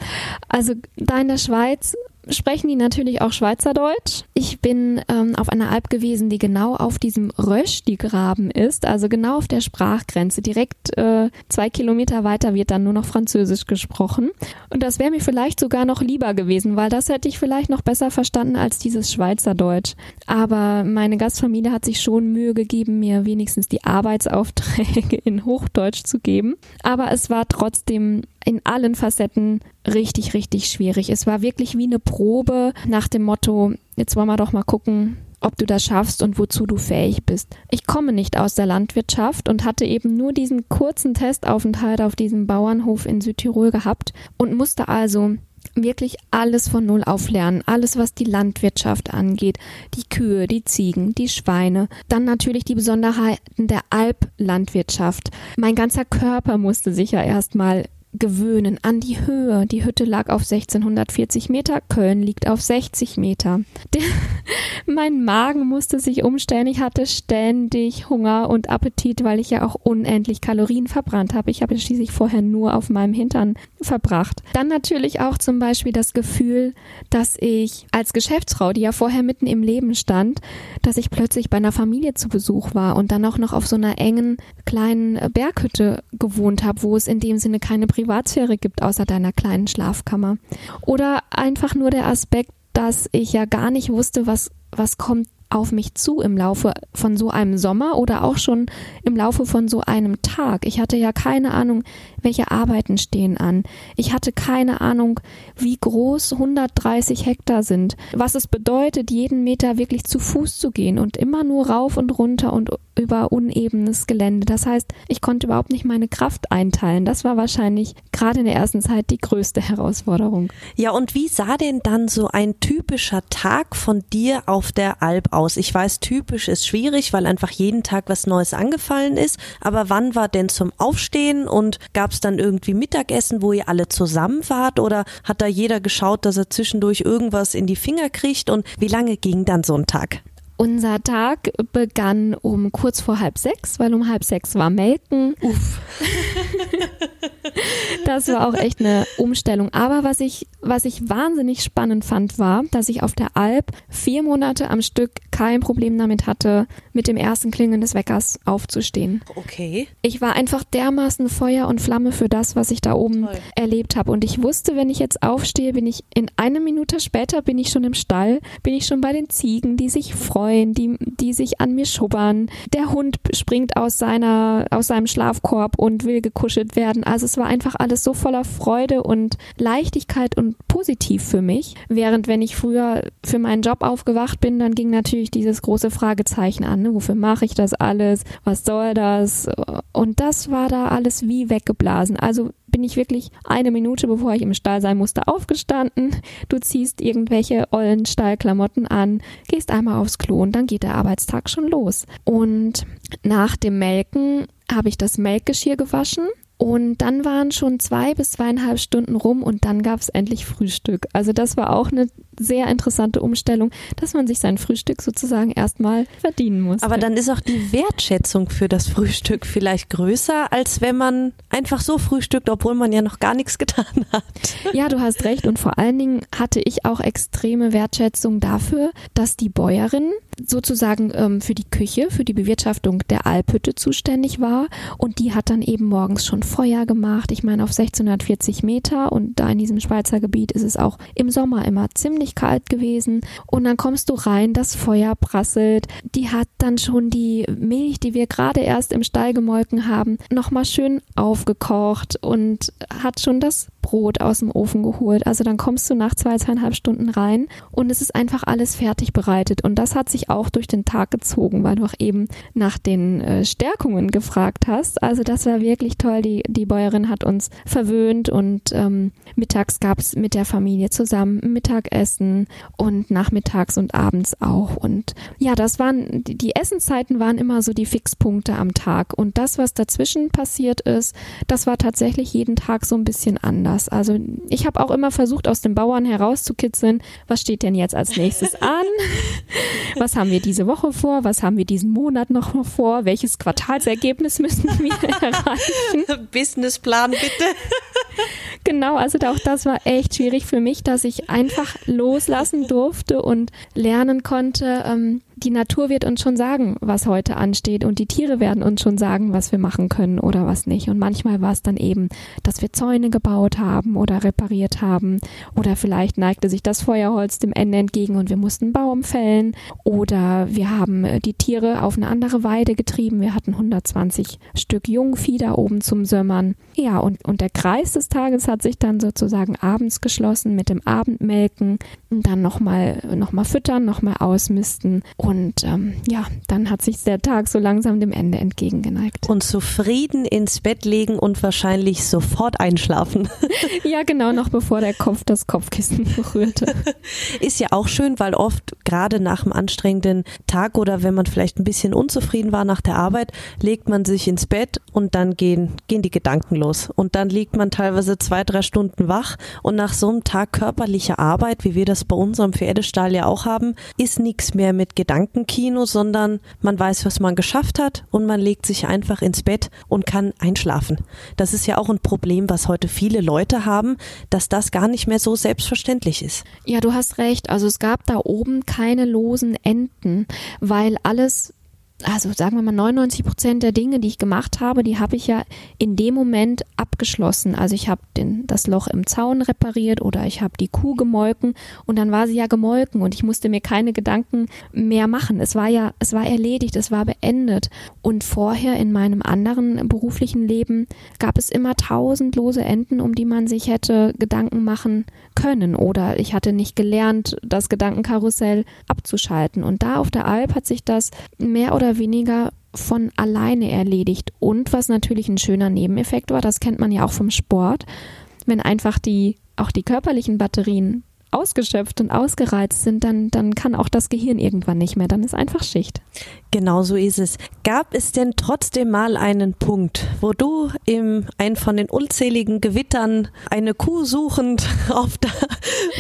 Also da in der Schweiz sprechen die natürlich auch Schweizerdeutsch. Ich bin ähm, auf einer Alp gewesen, die genau auf diesem Röschdi-Graben ist, also genau auf der Sprachgrenze. Direkt äh, zwei Kilometer weiter wird dann nur noch Französisch gesprochen. Und das wäre mir vielleicht sogar noch lieber gewesen, weil das hätte ich vielleicht noch besser verstanden als dieses Schweizerdeutsch. Aber meine Gastfamilie hat sich schon Mühe gegeben, mir wenigstens die Arbeitsaufträge in Hochdeutsch zu geben. Aber es war trotzdem in allen Facetten richtig, richtig schwierig. Es war wirklich wie eine Probe nach dem Motto, jetzt wollen wir doch mal gucken, ob du das schaffst und wozu du fähig bist. Ich komme nicht aus der Landwirtschaft und hatte eben nur diesen kurzen Testaufenthalt auf diesem Bauernhof in Südtirol gehabt und musste also wirklich alles von Null auflernen. Alles, was die Landwirtschaft angeht. Die Kühe, die Ziegen, die Schweine. Dann natürlich die Besonderheiten der Alplandwirtschaft. Mein ganzer Körper musste sich ja erstmal gewöhnen an die Höhe. Die Hütte lag auf 1640 Meter, Köln liegt auf 60 Meter. Der, mein Magen musste sich umstellen. Ich hatte ständig Hunger und Appetit, weil ich ja auch unendlich Kalorien verbrannt habe. Ich habe schließlich vorher nur auf meinem Hintern verbracht. Dann natürlich auch zum Beispiel das Gefühl, dass ich als Geschäftsfrau, die ja vorher mitten im Leben stand, dass ich plötzlich bei einer Familie zu Besuch war und dann auch noch auf so einer engen kleinen Berghütte gewohnt habe, wo es in dem Sinne keine Privatsphäre Privatsphäre gibt, außer deiner kleinen Schlafkammer. Oder einfach nur der Aspekt, dass ich ja gar nicht wusste, was, was kommt auf mich zu im Laufe von so einem Sommer oder auch schon im Laufe von so einem Tag. Ich hatte ja keine Ahnung, welche Arbeiten stehen an. Ich hatte keine Ahnung, wie groß 130 Hektar sind, was es bedeutet, jeden Meter wirklich zu Fuß zu gehen und immer nur rauf und runter und über unebenes Gelände. Das heißt, ich konnte überhaupt nicht meine Kraft einteilen. Das war wahrscheinlich gerade in der ersten Zeit die größte Herausforderung. Ja, und wie sah denn dann so ein typischer Tag von dir auf der Alp aus? Ich weiß, typisch ist schwierig, weil einfach jeden Tag was Neues angefallen ist. Aber wann war denn zum Aufstehen und gab es dann irgendwie Mittagessen, wo ihr alle zusammen wart? Oder hat da jeder geschaut, dass er zwischendurch irgendwas in die Finger kriegt? Und wie lange ging dann so ein Tag? Unser Tag begann um kurz vor halb sechs, weil um halb sechs war Melken. Uff. das war auch echt eine Umstellung. Aber was ich, was ich wahnsinnig spannend fand, war, dass ich auf der Alp vier Monate am Stück kein Problem damit hatte, mit dem ersten Klingeln des Weckers aufzustehen. Okay. Ich war einfach dermaßen Feuer und Flamme für das, was ich da oben Toll. erlebt habe. Und ich wusste, wenn ich jetzt aufstehe, bin ich in einer Minute später bin ich schon im Stall, bin ich schon bei den Ziegen, die sich freuen freuen, die, die sich an mir schubbern. Der Hund springt aus seiner, aus seinem Schlafkorb und will gekuschelt werden. Also es war einfach alles so voller Freude und Leichtigkeit und positiv für mich. Während wenn ich früher für meinen Job aufgewacht bin, dann ging natürlich dieses große Fragezeichen an. Ne? Wofür mache ich das alles? Was soll das? Und das war da alles wie weggeblasen. Also bin ich wirklich eine Minute, bevor ich im Stall sein musste, aufgestanden. Du ziehst irgendwelche ollen Stallklamotten an, gehst einmal aufs Klo und dann geht der Arbeitstag schon los. Und nach dem Melken habe ich das Melkgeschirr gewaschen und dann waren schon zwei bis zweieinhalb Stunden rum und dann gab es endlich Frühstück. Also das war auch eine sehr interessante Umstellung, dass man sich sein Frühstück sozusagen erstmal verdienen muss. Aber dann ist auch die Wertschätzung für das Frühstück vielleicht größer, als wenn man einfach so frühstückt, obwohl man ja noch gar nichts getan hat. Ja, du hast recht. Und vor allen Dingen hatte ich auch extreme Wertschätzung dafür, dass die Bäuerin sozusagen ähm, für die Küche, für die Bewirtschaftung der Alphütte zuständig war und die hat dann eben morgens schon Feuer gemacht. Ich meine auf 1640 Meter und da in diesem Schweizer Gebiet ist es auch im Sommer immer ziemlich kalt gewesen. Und dann kommst du rein, das Feuer prasselt, die hat dann schon die Milch, die wir gerade erst im Stall gemolken haben, nochmal schön aufgekocht und hat schon das Brot aus dem Ofen geholt. Also dann kommst du nach zwei, zweieinhalb Stunden rein und es ist einfach alles fertig bereitet. Und das hat sich auch durch den Tag gezogen, weil du auch eben nach den äh, Stärkungen gefragt hast. Also das war wirklich toll. Die, die Bäuerin hat uns verwöhnt und ähm, mittags gab es mit der Familie zusammen Mittagessen und nachmittags und abends auch. Und ja, das waren, die Essenszeiten waren immer so die Fixpunkte am Tag. Und das, was dazwischen passiert ist, das war tatsächlich jeden Tag so ein bisschen anders anders. Also ich habe auch immer versucht, aus den Bauern herauszukitzeln, was steht denn jetzt als nächstes an? Was haben wir diese Woche vor? Was haben wir diesen Monat noch vor? Welches Quartalsergebnis müssen wir erreichen? Businessplan bitte. Genau, also auch das war echt schwierig für mich, dass ich einfach loslassen durfte und lernen konnte, ähm, die Natur wird uns schon sagen, was heute ansteht und die Tiere werden uns schon sagen, was wir machen können oder was nicht. Und manchmal war es dann eben, dass wir Zäune gebaut haben oder repariert haben oder vielleicht neigte sich das Feuerholz dem Ende entgegen und wir mussten einen Baum fällen oder wir haben äh, die Tiere auf eine andere Weide getrieben. Wir hatten 120 Stück Jungvieh da oben zum Sömmern. Ja, und, und der Kreis des Tages hat sich dann sozusagen abends geschlossen mit dem Abendmelken und dann nochmal noch mal füttern, nochmal ausmisten und ähm, ja, dann hat sich der Tag so langsam dem Ende entgegengeneigt. Und zufrieden ins Bett legen und wahrscheinlich sofort einschlafen. ja, genau, noch bevor der Kopf das Kopfkissen berührte. Ist ja auch schön, weil oft gerade nach einem anstrengenden Tag oder wenn man vielleicht ein bisschen unzufrieden war nach der Arbeit, legt man sich ins Bett und dann gehen, gehen die Gedanken los. Und dann liegt man teilweise zwei, drei Stunden wach und nach so einem Tag körperlicher Arbeit, wie wir das bei unserem Pferdestall ja auch haben, ist nichts mehr mit Gedanken Gedankenkino, sondern man weiß, was man geschafft hat und man legt sich einfach ins Bett und kann einschlafen. Das ist ja auch ein Problem, was heute viele Leute haben, dass das gar nicht mehr so selbstverständlich ist. Ja, du hast recht. Also es gab da oben keine losen Enden, weil alles also sagen wir mal 99 Prozent der Dinge, die ich gemacht habe, die habe ich ja in dem Moment abgeschlossen. Also ich habe das Loch im Zaun repariert oder ich habe die Kuh gemolken und dann war sie ja gemolken und ich musste mir keine Gedanken mehr machen. Es war ja, es war erledigt, es war beendet. Und vorher in meinem anderen beruflichen Leben gab es immer tausend lose Enden, um die man sich hätte Gedanken machen können oder ich hatte nicht gelernt, das Gedankenkarussell abzuschalten. Und da auf der Alp hat sich das mehr oder weniger von alleine erledigt. Und was natürlich ein schöner Nebeneffekt war, das kennt man ja auch vom Sport, wenn einfach die, auch die körperlichen Batterien ausgeschöpft und ausgereizt sind, dann, dann kann auch das Gehirn irgendwann nicht mehr. Dann ist einfach Schicht. Genau so ist es. Gab es denn trotzdem mal einen Punkt, wo du im einen von den unzähligen Gewittern eine Kuh suchend auf der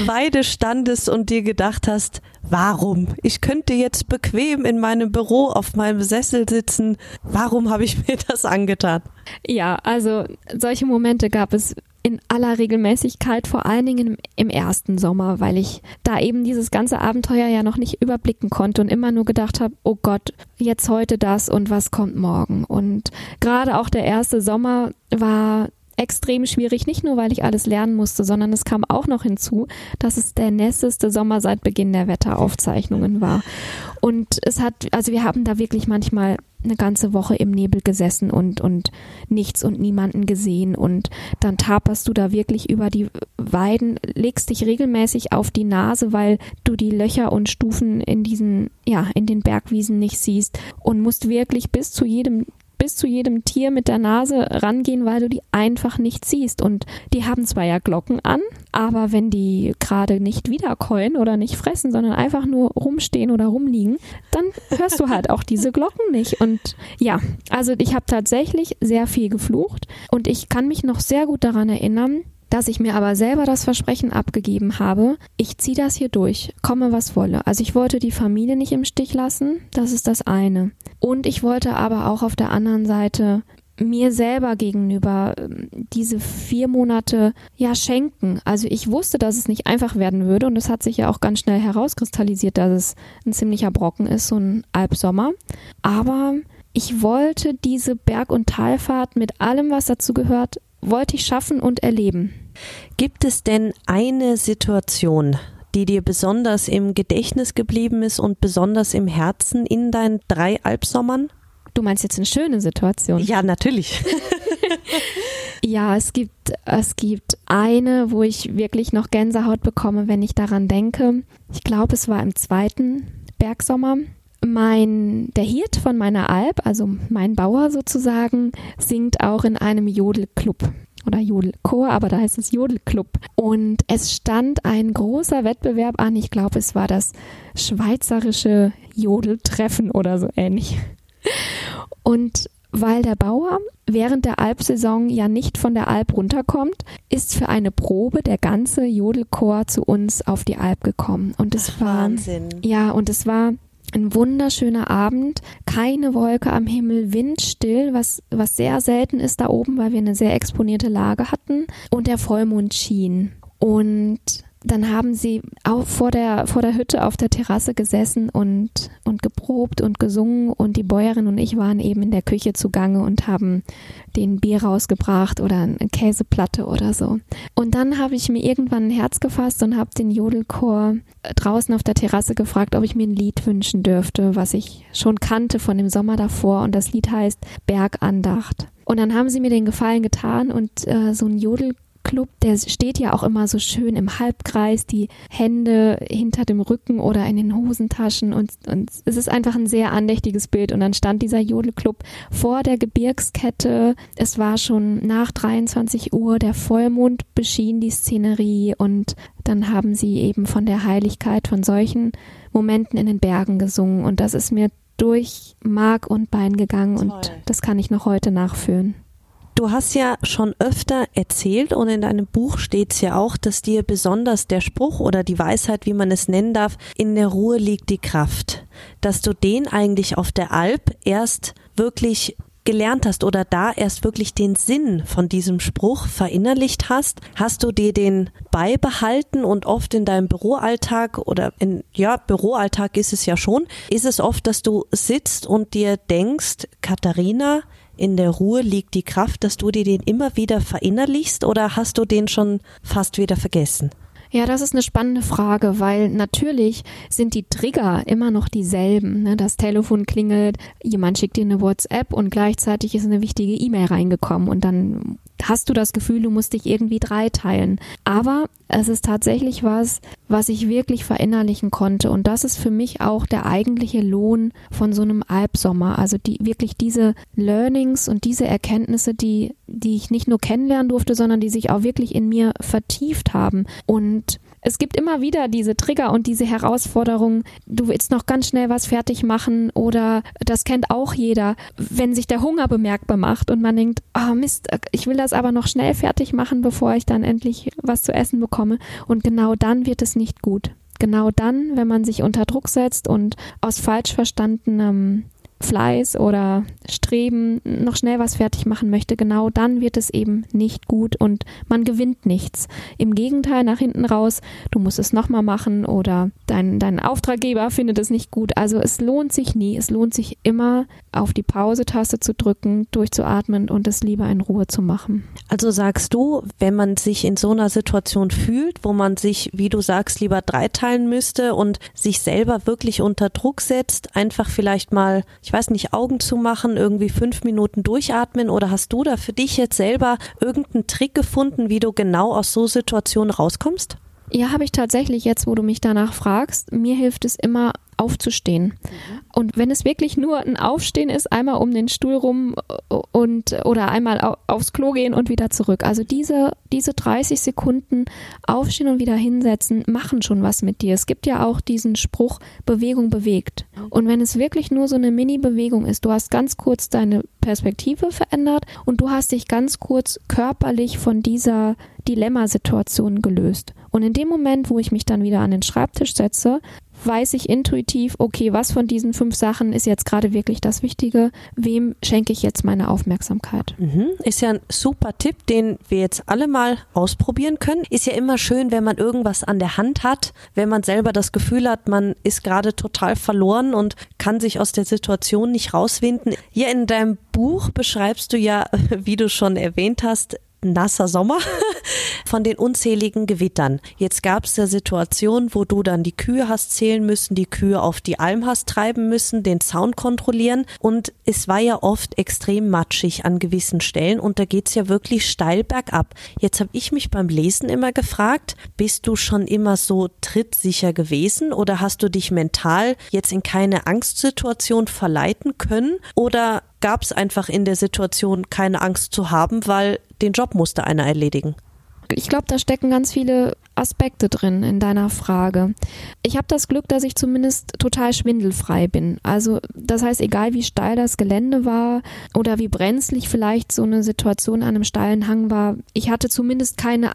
Weide standest und dir gedacht hast, warum? Ich könnte jetzt bequem in meinem Büro auf meinem Sessel sitzen. Warum habe ich mir das angetan? Ja, also solche Momente gab es in aller Regelmäßigkeit, vor allen Dingen im, ersten Sommer, weil ich da eben dieses ganze Abenteuer ja noch nicht überblicken konnte und immer nur gedacht habe, oh Gott, jetzt heute das und was kommt morgen. Und gerade auch der erste Sommer war extrem schwierig, nicht nur weil ich alles lernen musste, sondern es kam auch noch hinzu, dass es der nässeste Sommer seit Beginn der Wetteraufzeichnungen war. Und es hat, also wir haben da wirklich manchmal eine ganze Woche im Nebel gesessen und, und nichts und niemanden gesehen. Und dann taperst du da wirklich über die Weiden, legst dich regelmäßig auf die Nase, weil du die Löcher und Stufen in diesen, ja, in den Bergwiesen nicht siehst und musst wirklich bis zu jedem bis zu jedem Tier mit der Nase rangehen, weil du die einfach nicht siehst. Und die haben zwar ja Glocken an, aber wenn die gerade nicht wiederkäuen oder nicht fressen, sondern einfach nur rumstehen oder rumliegen, dann hörst du halt auch diese Glocken nicht. Und ja, also ich habe tatsächlich sehr viel geflucht und ich kann mich noch sehr gut daran erinnern, dass ich mir aber selber das Versprechen abgegeben habe, ich ziehe das hier durch, komme was wolle. Also ich wollte die Familie nicht im Stich lassen, das ist das eine. Und ich wollte aber auch auf der anderen Seite mir selber gegenüber ähm, diese vier Monate ja schenken. Also ich wusste, dass es nicht einfach werden würde und es hat sich ja auch ganz schnell herauskristallisiert, dass es ein ziemlicher Brocken ist, so ein Albsommer. Aber ich wollte diese Berg- und Talfahrt mit allem, was dazu gehört, wollte ich schaffen und erleben. Gibt es denn eine Situation, die dir besonders im Gedächtnis geblieben ist und besonders im Herzen in deinen drei Alpsommern? Du meinst jetzt eine schöne Situation? Ja, natürlich. ja, es gibt, es gibt eine, wo ich wirklich noch Gänsehaut bekomme, wenn ich daran denke. Ich glaube, es war im zweiten Bergsommer. Mein, der Hirt von meiner Alp, also mein Bauer sozusagen, singt auch in einem Jodelclub oder Jodelchor, aber da heißt es Jodelclub. Und es stand ein großer Wettbewerb an. Ich glaube, es war das schweizerische Jodeltreffen oder so ähnlich. Und weil der Bauer während der Alpsaison ja nicht von der Alp runterkommt, ist für eine Probe der ganze Jodelchor zu uns auf die Alp gekommen. Und es Ach, war Wahnsinn. ja, und es war ein wunderschöner Abend, keine Wolke am Himmel, windstill, was, was sehr selten ist da oben, weil wir eine sehr exponierte Lage hatten und der Vollmond schien. Und dann haben sie auch vor der, vor der Hütte auf der Terrasse gesessen und, und geprobt und gesungen und die Bäuerin und ich waren eben in der Küche zugange und haben den Bier rausgebracht oder eine Käseplatte oder so. Und dann habe ich mir irgendwann ein Herz gefasst und habe den Jodelchor draußen auf der Terrasse gefragt, ob ich mir ein Lied wünschen dürfte, was ich schon kannte von dem Sommer davor und das Lied heißt Bergandacht. Und dann haben sie mir den Gefallen getan und äh, so ein Jodel Club, der steht ja auch immer so schön im Halbkreis, die Hände hinter dem Rücken oder in den Hosentaschen und, und es ist einfach ein sehr andächtiges Bild. Und dann stand dieser Jodelclub vor der Gebirgskette. Es war schon nach 23 Uhr, der Vollmond beschien die Szenerie und dann haben sie eben von der Heiligkeit von solchen Momenten in den Bergen gesungen und das ist mir durch Mark und Bein gegangen Toll. und das kann ich noch heute nachführen. Du hast ja schon öfter erzählt und in deinem Buch steht es ja auch, dass dir besonders der Spruch oder die Weisheit, wie man es nennen darf, in der Ruhe liegt die Kraft, dass du den eigentlich auf der Alp erst wirklich gelernt hast oder da erst wirklich den Sinn von diesem Spruch verinnerlicht hast, hast du dir den beibehalten und oft in deinem Büroalltag oder in, ja, Büroalltag ist es ja schon, ist es oft, dass du sitzt und dir denkst, Katharina, in der Ruhe liegt die Kraft, dass du dir den immer wieder verinnerlichst oder hast du den schon fast wieder vergessen? Ja, das ist eine spannende Frage, weil natürlich sind die Trigger immer noch dieselben. Ne? Das Telefon klingelt, jemand schickt dir eine WhatsApp und gleichzeitig ist eine wichtige E-Mail reingekommen und dann hast du das Gefühl, du musst dich irgendwie dreiteilen. Aber es ist tatsächlich was, was ich wirklich verinnerlichen konnte. Und das ist für mich auch der eigentliche Lohn von so einem Albsommer. Also die, wirklich diese Learnings und diese Erkenntnisse, die, die ich nicht nur kennenlernen durfte, sondern die sich auch wirklich in mir vertieft haben. Und es gibt immer wieder diese Trigger und diese Herausforderungen, du willst noch ganz schnell was fertig machen oder das kennt auch jeder, wenn sich der Hunger bemerkbar macht und man denkt, oh Mist, ich will das aber noch schnell fertig machen, bevor ich dann endlich was zu essen bekomme. Und genau dann wird es nicht gut. Genau dann, wenn man sich unter Druck setzt und aus falsch verstandenem Fleiß oder Streben noch schnell was fertig machen möchte, genau dann wird es eben nicht gut und man gewinnt nichts. Im Gegenteil, nach hinten raus, du musst es nochmal machen oder dein, dein Auftraggeber findet es nicht gut. Also es lohnt sich nie. Es lohnt sich immer, auf die Pause-Taste zu drücken, durchzuatmen und es lieber in Ruhe zu machen. Also sagst du, wenn man sich in so einer Situation fühlt, wo man sich, wie du sagst, lieber dreiteilen müsste und sich selber wirklich unter Druck setzt, einfach vielleicht mal ich weiß nicht, Augen zu machen, irgendwie fünf Minuten durchatmen oder hast du da für dich jetzt selber irgendeinen Trick gefunden, wie du genau aus so Situationen rauskommst? Ja, habe ich tatsächlich jetzt, wo du mich danach fragst. Mir hilft es immer aufzustehen. Und wenn es wirklich nur ein Aufstehen ist, einmal um den Stuhl rum und oder einmal aufs Klo gehen und wieder zurück. Also diese, diese 30 Sekunden aufstehen und wieder hinsetzen, machen schon was mit dir. Es gibt ja auch diesen Spruch, Bewegung bewegt. Und wenn es wirklich nur so eine Mini-Bewegung ist, du hast ganz kurz deine Perspektive verändert und du hast dich ganz kurz körperlich von dieser Dilemmasituation gelöst. Und in dem Moment, wo ich mich dann wieder an den Schreibtisch setze, weiß ich intuitiv, okay, was von diesen fünf Sachen ist jetzt gerade wirklich das Wichtige? Wem schenke ich jetzt meine Aufmerksamkeit? Mhm. Ist ja ein super Tipp, den wir jetzt alle mal ausprobieren können. Ist ja immer schön, wenn man irgendwas an der Hand hat, wenn man selber das Gefühl hat, man ist gerade total verloren und kann sich aus der Situation nicht rauswinden. Hier in deinem Buch beschreibst du ja, wie du schon erwähnt hast, nasser Sommer von den unzähligen Gewittern. Jetzt gab es ja Situation, wo du dann die Kühe hast zählen müssen, die Kühe auf die Alm hast treiben müssen, den Zaun kontrollieren und es war ja oft extrem matschig an gewissen Stellen und da geht's ja wirklich steil bergab. Jetzt habe ich mich beim Lesen immer gefragt, bist du schon immer so trittsicher gewesen oder hast du dich mental jetzt in keine Angstsituation verleiten können oder gab es einfach in der Situation keine Angst zu haben, weil den Job musste einer erledigen. Ich glaube, da stecken ganz viele Aspekte drin in deiner Frage. Ich habe das Glück, dass ich zumindest total schwindelfrei bin. Also das heißt, egal wie steil das Gelände war oder wie brenzlig vielleicht so eine Situation an einem steilen Hang war, ich hatte zumindest keine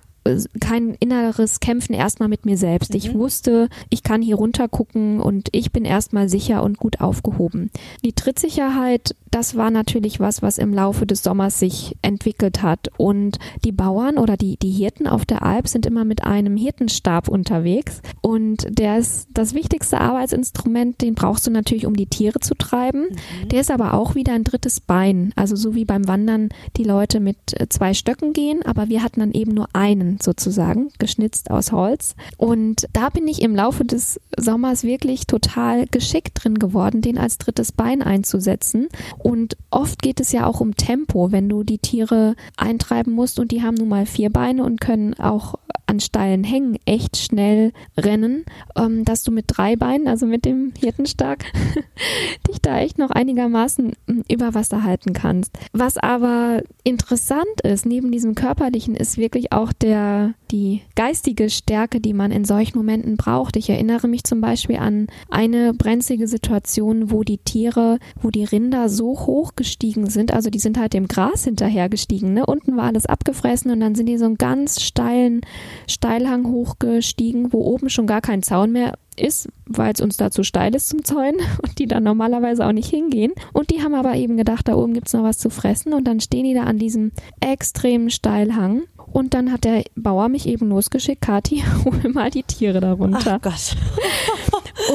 kein inneres Kämpfen erstmal mit mir selbst. Mhm. Ich wusste, ich kann hier runter gucken und ich bin erstmal sicher und gut aufgehoben. Die Trittsicherheit, das war natürlich was, was im Laufe des Sommers sich entwickelt hat. Und die Bauern oder die, die Hirten auf der Alp sind immer mit einem Hirtenstab unterwegs. Und der ist das wichtigste Arbeitsinstrument, den brauchst du natürlich, um die Tiere zu treiben. Mhm. Der ist aber auch wieder ein drittes Bein. Also so wie beim Wandern die Leute mit zwei Stöcken gehen, aber wir hatten dann eben nur einen sozusagen, geschnitzt aus Holz. Und da bin ich im Laufe des Sommers wirklich total geschickt drin geworden, den als drittes Bein einzusetzen. Und oft geht es ja auch um Tempo, wenn du die Tiere eintreiben musst und die haben nun mal vier Beine und können auch an steilen Hängen echt schnell rennen, ähm, dass du mit drei Beinen, also mit dem Hirtenstark, dich da echt noch einigermaßen hm, über Wasser halten kannst. Was aber interessant ist, neben diesem körperlichen, ist wirklich auch der, die geistige Stärke, die man in solchen Momenten braucht. Ich erinnere mich zum Beispiel an eine brenzlige Situation, wo die Tiere, wo die Rinder so hoch gestiegen sind, also die sind halt dem Gras hinterhergestiegen, ne? Unten war alles abgefressen und dann sind die so einen ganz steilen Steilhang hochgestiegen, wo oben schon gar kein Zaun mehr ist, weil es uns da zu steil ist zum Zäunen und die dann normalerweise auch nicht hingehen. Und die haben aber eben gedacht, da oben gibt es noch was zu fressen und dann stehen die da an diesem extremen Steilhang. Und dann hat der Bauer mich eben losgeschickt, Kathi, hol mal die Tiere darunter. Ach Gott.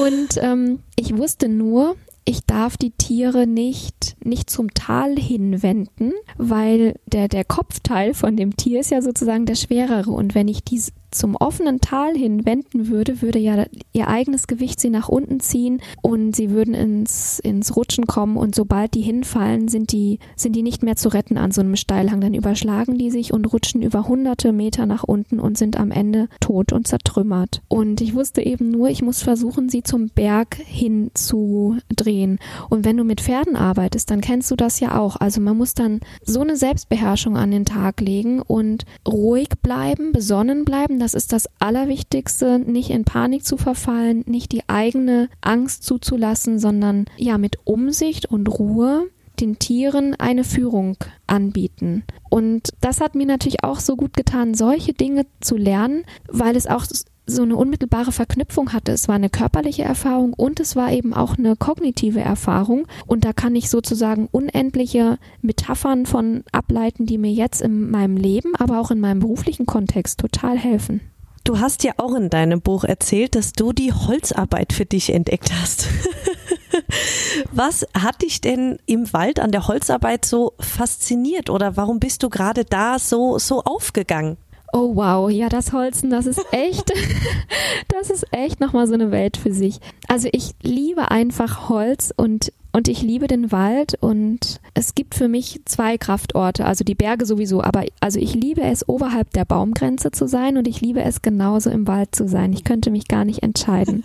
und ähm, ich wusste nur, ich darf die Tiere nicht, nicht zum Tal hinwenden, weil der, der Kopfteil von dem Tier ist ja sozusagen der schwerere. Und wenn ich dies zum offenen Tal hin wenden würde, würde ja ihr eigenes Gewicht sie nach unten ziehen und sie würden ins, ins Rutschen kommen und sobald die hinfallen, sind die, sind die nicht mehr zu retten an so einem Steilhang. Dann überschlagen die sich und rutschen über hunderte Meter nach unten und sind am Ende tot und zertrümmert. Und ich wusste eben nur, ich muss versuchen, sie zum Berg hin zu drehen. Und wenn du mit Pferden arbeitest, dann kennst du das ja auch. Also man muss dann so eine Selbstbeherrschung an den Tag legen und ruhig bleiben, besonnen bleiben das ist das Allerwichtigste, nicht in Panik zu verfallen, nicht die eigene Angst zuzulassen, sondern ja mit Umsicht und Ruhe den Tieren eine Führung anbieten. Und das hat mir natürlich auch so gut getan, solche Dinge zu lernen, weil es auch so eine unmittelbare Verknüpfung hatte. Es war eine körperliche Erfahrung und es war eben auch eine kognitive Erfahrung. Und da kann ich sozusagen unendliche Metaphern von ableiten, die mir jetzt in meinem Leben, aber auch in meinem beruflichen Kontext total helfen. Du hast ja auch in deinem Buch erzählt, dass du die Holzarbeit für dich entdeckt hast. Was hat dich denn im Wald an der Holzarbeit so fasziniert oder warum bist du gerade da so, so aufgegangen? Oh wow, ja, das Holzen, das ist echt, das ist echt nochmal so eine Welt für sich. Also ich liebe einfach Holz und und ich liebe den Wald und es gibt für mich zwei Kraftorte, also die Berge sowieso, aber also ich liebe es oberhalb der Baumgrenze zu sein und ich liebe es genauso im Wald zu sein. Ich könnte mich gar nicht entscheiden.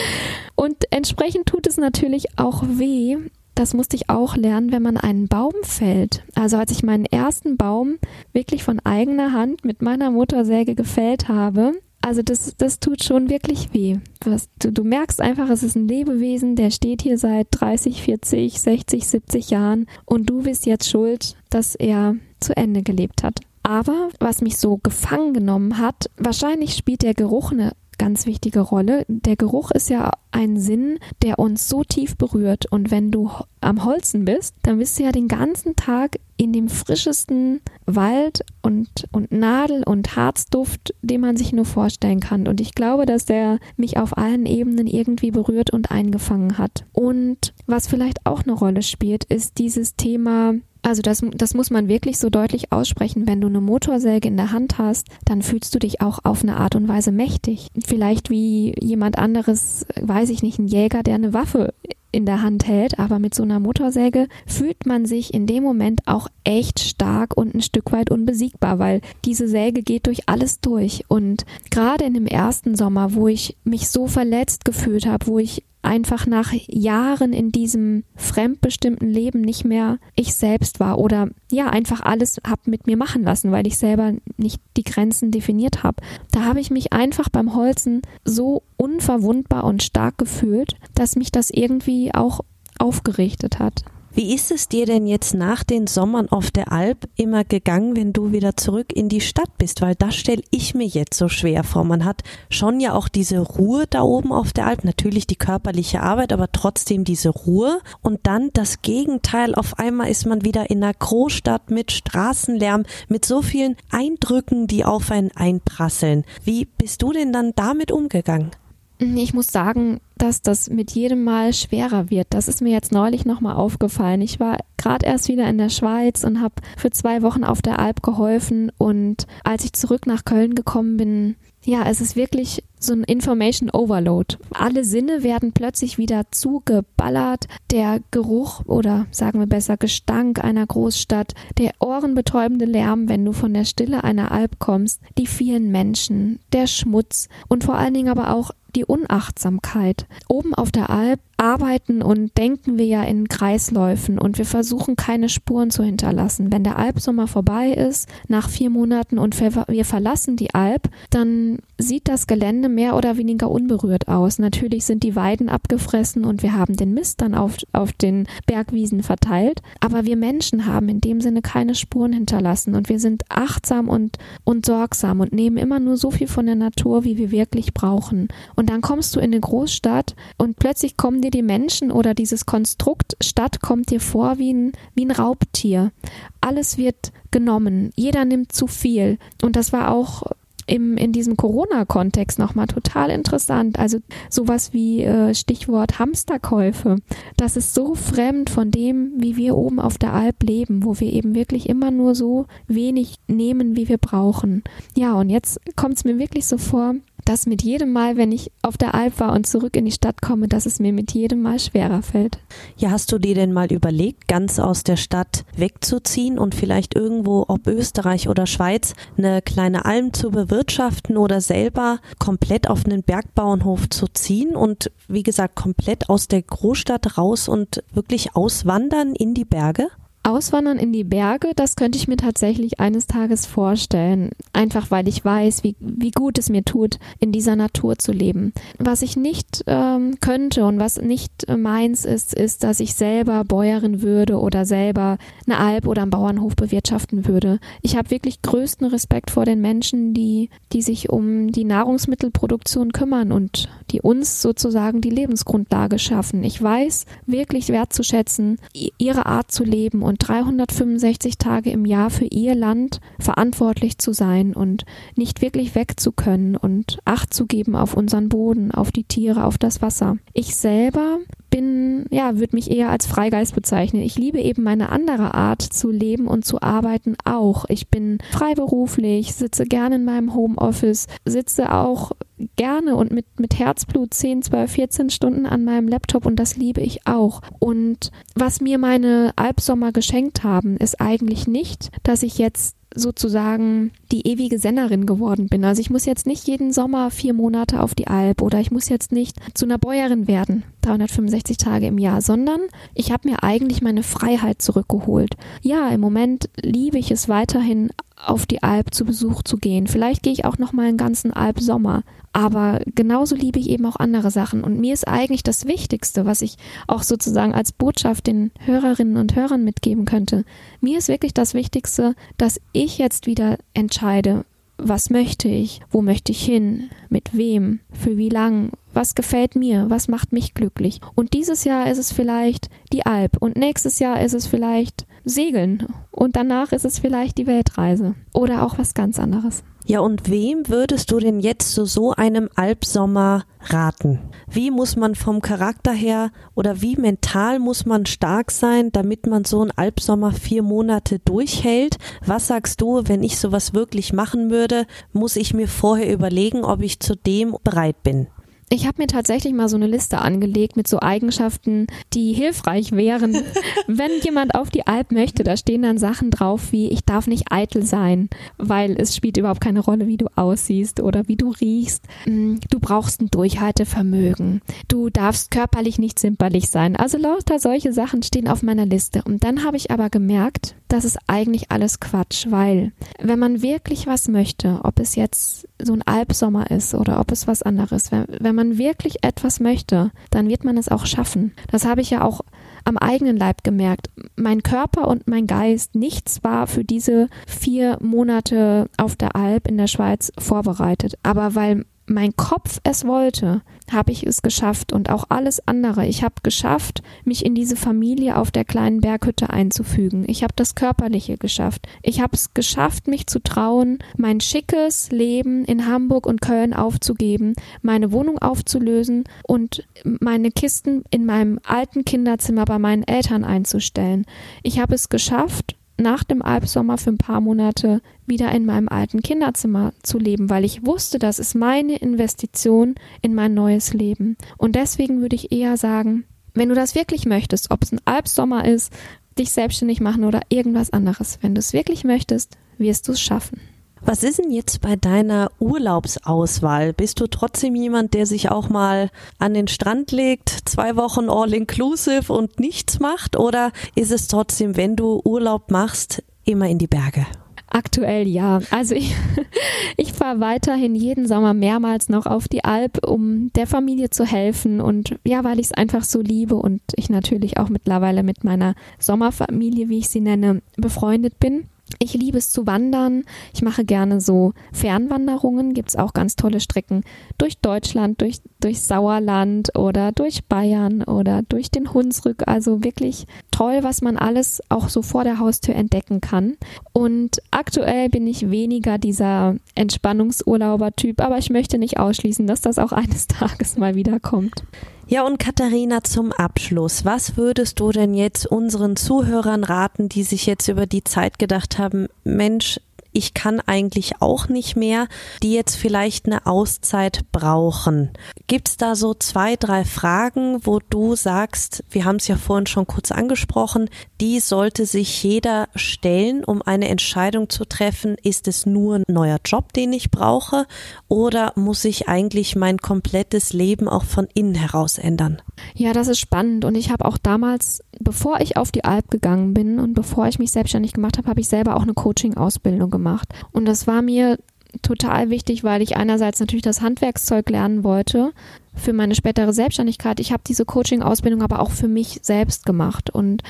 und entsprechend tut es natürlich auch weh, das musste ich auch lernen, wenn man einen Baum fällt. Also als ich meinen ersten Baum wirklich von eigener Hand mit meiner Motorsäge gefällt habe, also das, das tut schon wirklich weh. Was, du, du merkst einfach, es ist ein Lebewesen, der steht hier seit 30, 40, 60, 70 Jahren und du bist jetzt schuld, dass er zu Ende gelebt hat. Aber was mich so gefangen genommen hat, wahrscheinlich spielt der Geruch eine ganz wichtige Rolle. Der Geruch ist ja ein Sinn, der uns so tief berührt. Und wenn du am Holzen bist, dann bist du ja den ganzen Tag in dem frischesten Wald und, und Nadel- und Harzduft, den man sich nur vorstellen kann. Und ich glaube, dass der mich auf allen Ebenen irgendwie berührt und eingefangen hat. Und was vielleicht auch eine Rolle spielt, ist dieses Thema also das, das muss man wirklich so deutlich aussprechen. Wenn du eine Motorsäge in der Hand hast, dann fühlst du dich auch auf eine Art und Weise mächtig. Vielleicht wie jemand anderes, weiß ich nicht, ein Jäger, der eine Waffe in der Hand hält, aber mit so einer Motorsäge fühlt man sich in dem Moment auch echt stark und ein Stück weit unbesiegbar, weil diese Säge geht durch alles durch. Und gerade in dem ersten Sommer, wo ich mich so verletzt gefühlt habe, wo ich einfach nach Jahren in diesem fremdbestimmten Leben nicht mehr ich selbst war oder ja, einfach alles hab mit mir machen lassen, weil ich selber nicht die Grenzen definiert habe. Da habe ich mich einfach beim Holzen so unverwundbar und stark gefühlt, dass mich das irgendwie auch aufgerichtet hat. Wie ist es dir denn jetzt nach den Sommern auf der Alp immer gegangen, wenn du wieder zurück in die Stadt bist? Weil das stelle ich mir jetzt so schwer vor. Man hat schon ja auch diese Ruhe da oben auf der Alp, natürlich die körperliche Arbeit, aber trotzdem diese Ruhe. Und dann das Gegenteil. Auf einmal ist man wieder in einer Großstadt mit Straßenlärm, mit so vielen Eindrücken, die auf einen einprasseln. Wie bist du denn dann damit umgegangen? Ich muss sagen, dass das mit jedem Mal schwerer wird. Das ist mir jetzt neulich nochmal aufgefallen. Ich war gerade erst wieder in der Schweiz und habe für zwei Wochen auf der Alp geholfen. Und als ich zurück nach Köln gekommen bin, ja, es ist wirklich so ein Information Overload. Alle Sinne werden plötzlich wieder zugeballert. Der Geruch oder sagen wir besser Gestank einer Großstadt, der ohrenbetäubende Lärm, wenn du von der Stille einer Alp kommst, die vielen Menschen, der Schmutz und vor allen Dingen aber auch die Unachtsamkeit. Oben auf der Alp arbeiten und denken wir ja in Kreisläufen und wir versuchen keine Spuren zu hinterlassen. Wenn der Alpsommer vorbei ist, nach vier Monaten und wir verlassen die Alp, dann sieht das Gelände mehr oder weniger unberührt aus. Natürlich sind die Weiden abgefressen und wir haben den Mist dann auf, auf den Bergwiesen verteilt, aber wir Menschen haben in dem Sinne keine Spuren hinterlassen und wir sind achtsam und, und sorgsam und nehmen immer nur so viel von der Natur, wie wir wirklich brauchen. Und dann kommst du in eine Großstadt und plötzlich kommen dir die Menschen oder dieses Konstrukt Stadt kommt dir vor wie ein, wie ein Raubtier. Alles wird genommen. Jeder nimmt zu viel. Und das war auch im, in diesem Corona-Kontext nochmal total interessant. Also sowas wie äh, Stichwort Hamsterkäufe. Das ist so fremd von dem, wie wir oben auf der Alp leben, wo wir eben wirklich immer nur so wenig nehmen, wie wir brauchen. Ja, und jetzt kommt es mir wirklich so vor, dass mit jedem Mal, wenn ich auf der Alp war und zurück in die Stadt komme, dass es mir mit jedem Mal schwerer fällt. Ja, hast du dir denn mal überlegt, ganz aus der Stadt wegzuziehen und vielleicht irgendwo, ob Österreich oder Schweiz, eine kleine Alm zu bewirtschaften oder selber komplett auf einen Bergbauernhof zu ziehen und wie gesagt komplett aus der Großstadt raus und wirklich auswandern in die Berge? Auswandern in die Berge, das könnte ich mir tatsächlich eines Tages vorstellen. Einfach weil ich weiß, wie, wie gut es mir tut, in dieser Natur zu leben. Was ich nicht ähm, könnte und was nicht meins ist, ist, dass ich selber Bäuerin würde oder selber eine Alp oder einen Bauernhof bewirtschaften würde. Ich habe wirklich größten Respekt vor den Menschen, die, die sich um die Nahrungsmittelproduktion kümmern und die uns sozusagen die Lebensgrundlage schaffen. Ich weiß wirklich wertzuschätzen, ihre Art zu leben und und 365 Tage im Jahr für ihr Land verantwortlich zu sein und nicht wirklich weg zu können und Acht zu geben auf unseren Boden, auf die Tiere, auf das Wasser. Ich selber bin, ja, würde mich eher als Freigeist bezeichnen. Ich liebe eben meine andere Art zu leben und zu arbeiten auch. Ich bin freiberuflich, sitze gerne in meinem Homeoffice, sitze auch gerne und mit, mit Herzblut 10, 12, 14 Stunden an meinem Laptop und das liebe ich auch. Und was mir meine Albsommer geschenkt haben, ist eigentlich nicht, dass ich jetzt sozusagen die ewige Sennerin geworden bin. Also ich muss jetzt nicht jeden Sommer vier Monate auf die Alp oder ich muss jetzt nicht zu einer Bäuerin werden, 365 Tage im Jahr, sondern ich habe mir eigentlich meine Freiheit zurückgeholt. Ja, im Moment liebe ich es weiterhin auf die Alp zu Besuch zu gehen. Vielleicht gehe ich auch noch mal einen ganzen Alpsommer. Aber genauso liebe ich eben auch andere Sachen. Und mir ist eigentlich das Wichtigste, was ich auch sozusagen als Botschaft den Hörerinnen und Hörern mitgeben könnte. Mir ist wirklich das Wichtigste, dass ich jetzt wieder entscheide, was möchte ich, wo möchte ich hin, mit wem, für wie lang, was gefällt mir, was macht mich glücklich. Und dieses Jahr ist es vielleicht die Alp und nächstes Jahr ist es vielleicht Segeln und danach ist es vielleicht die Weltreise oder auch was ganz anderes. Ja, und wem würdest du denn jetzt zu so einem Albsommer raten? Wie muss man vom Charakter her oder wie mental muss man stark sein, damit man so einen Albsommer vier Monate durchhält? Was sagst du, wenn ich sowas wirklich machen würde, muss ich mir vorher überlegen, ob ich zu dem bereit bin? Ich habe mir tatsächlich mal so eine Liste angelegt mit so Eigenschaften, die hilfreich wären, wenn jemand auf die Alp möchte. Da stehen dann Sachen drauf wie ich darf nicht eitel sein, weil es spielt überhaupt keine Rolle, wie du aussiehst oder wie du riechst. Mm, du brauchst ein Durchhaltevermögen. Du darfst körperlich nicht zimperlich sein. Also lauter solche Sachen stehen auf meiner Liste. Und dann habe ich aber gemerkt, das ist eigentlich alles Quatsch, weil wenn man wirklich was möchte, ob es jetzt so ein Albsommer ist oder ob es was anderes, wenn, wenn man wirklich etwas möchte, dann wird man es auch schaffen. Das habe ich ja auch am eigenen Leib gemerkt. Mein Körper und mein Geist, nichts war für diese vier Monate auf der Alp in der Schweiz vorbereitet. Aber weil mein Kopf es wollte, habe ich es geschafft und auch alles andere. Ich habe geschafft, mich in diese Familie auf der kleinen Berghütte einzufügen. Ich habe das Körperliche geschafft. Ich habe es geschafft, mich zu trauen, mein schickes Leben in Hamburg und Köln aufzugeben, meine Wohnung aufzulösen und meine Kisten in meinem alten Kinderzimmer bei meinen Eltern einzustellen. Ich habe es geschafft, nach dem Albsommer für ein paar Monate wieder in meinem alten Kinderzimmer zu leben, weil ich wusste, das ist meine Investition in mein neues Leben. Und deswegen würde ich eher sagen, wenn du das wirklich möchtest, ob es ein Albsommer ist, dich selbstständig machen oder irgendwas anderes, wenn du es wirklich möchtest, wirst du es schaffen. Was ist denn jetzt bei deiner Urlaubsauswahl? Bist du trotzdem jemand, der sich auch mal an den Strand legt, zwei Wochen all inclusive und nichts macht? Oder ist es trotzdem, wenn du Urlaub machst, immer in die Berge? Aktuell ja. Also ich, ich fahre weiterhin jeden Sommer mehrmals noch auf die Alp, um der Familie zu helfen und ja, weil ich es einfach so liebe und ich natürlich auch mittlerweile mit meiner Sommerfamilie, wie ich sie nenne, befreundet bin. Ich liebe es zu wandern. Ich mache gerne so Fernwanderungen. Gibt es auch ganz tolle Strecken durch Deutschland, durch, durch Sauerland oder durch Bayern oder durch den Hunsrück. Also wirklich toll, was man alles auch so vor der Haustür entdecken kann. Und aktuell bin ich weniger dieser Entspannungsurlauber-Typ, aber ich möchte nicht ausschließen, dass das auch eines Tages mal wieder kommt. Ja, und Katharina, zum Abschluss, was würdest du denn jetzt unseren Zuhörern raten, die sich jetzt über die Zeit gedacht haben, Mensch, ich kann eigentlich auch nicht mehr, die jetzt vielleicht eine Auszeit brauchen. Gibt es da so zwei, drei Fragen, wo du sagst, wir haben es ja vorhin schon kurz angesprochen, die sollte sich jeder stellen, um eine Entscheidung zu treffen, ist es nur ein neuer Job, den ich brauche, oder muss ich eigentlich mein komplettes Leben auch von innen heraus ändern? Ja, das ist spannend und ich habe auch damals, bevor ich auf die Alp gegangen bin und bevor ich mich selbstständig gemacht habe, habe ich selber auch eine Coaching-Ausbildung gemacht gemacht. Und das war mir total wichtig, weil ich einerseits natürlich das Handwerkszeug lernen wollte für meine spätere Selbstständigkeit. Ich habe diese Coaching-Ausbildung aber auch für mich selbst gemacht. Und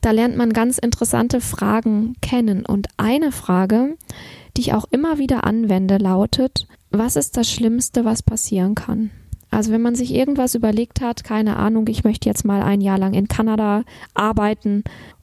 da lernt man ganz interessante Fragen kennen. Und eine Frage, die ich auch immer wieder anwende, lautet, was ist das Schlimmste, was passieren kann? Also wenn man sich irgendwas überlegt hat, keine Ahnung, ich möchte jetzt mal ein Jahr lang in Kanada arbeiten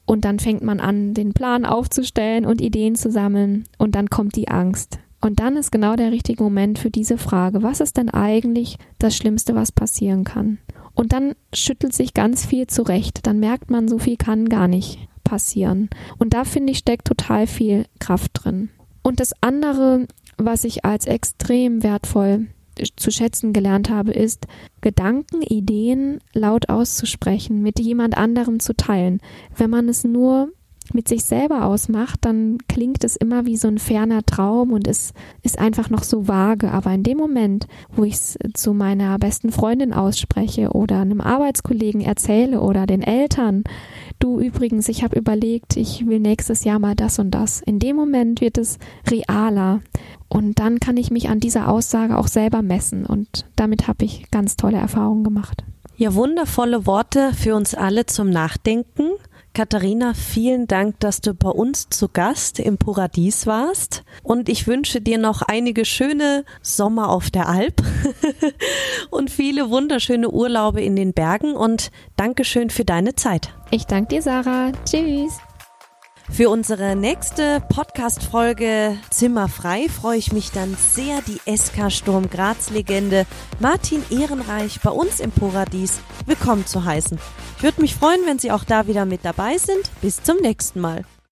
und dann fängt man an, den Plan aufzustellen und Ideen zu sammeln. Und dann kommt die Angst. Und dann ist genau der richtige Moment für diese Frage. Was ist denn eigentlich das Schlimmste, was passieren kann? Und dann schüttelt sich ganz viel zurecht. Dann merkt man, so viel kann gar nicht passieren. Und da finde ich, steckt total viel Kraft drin. Und das andere, was ich als extrem wertvoll zu schätzen gelernt habe, ist, Gedanken, Ideen laut auszusprechen, mit jemand anderem zu teilen. Wenn man es nur mit sich selber ausmacht, dann klingt es immer wie so ein ferner Traum und es ist einfach noch so vage. Aber in dem Moment, wo ich es zu meiner besten Freundin ausspreche oder einem Arbeitskollegen erzähle oder den Eltern, du übrigens, ich habe überlegt, ich will nächstes Jahr mal das und das. In dem Moment wird es realer und dann kann ich mich an dieser Aussage auch selber messen. Und damit habe ich ganz tolle Erfahrungen gemacht. Ja, wundervolle Worte für uns alle zum Nachdenken. Katharina, vielen Dank, dass du bei uns zu Gast im Paradies warst. Und ich wünsche dir noch einige schöne Sommer auf der Alp und viele wunderschöne Urlaube in den Bergen. Und Dankeschön für deine Zeit. Ich danke dir, Sarah. Tschüss. Für unsere nächste Podcast-Folge Zimmerfrei freue ich mich dann sehr, die SK Sturm Graz-Legende Martin Ehrenreich bei uns im Paradies willkommen zu heißen. Ich würde mich freuen, wenn Sie auch da wieder mit dabei sind. Bis zum nächsten Mal.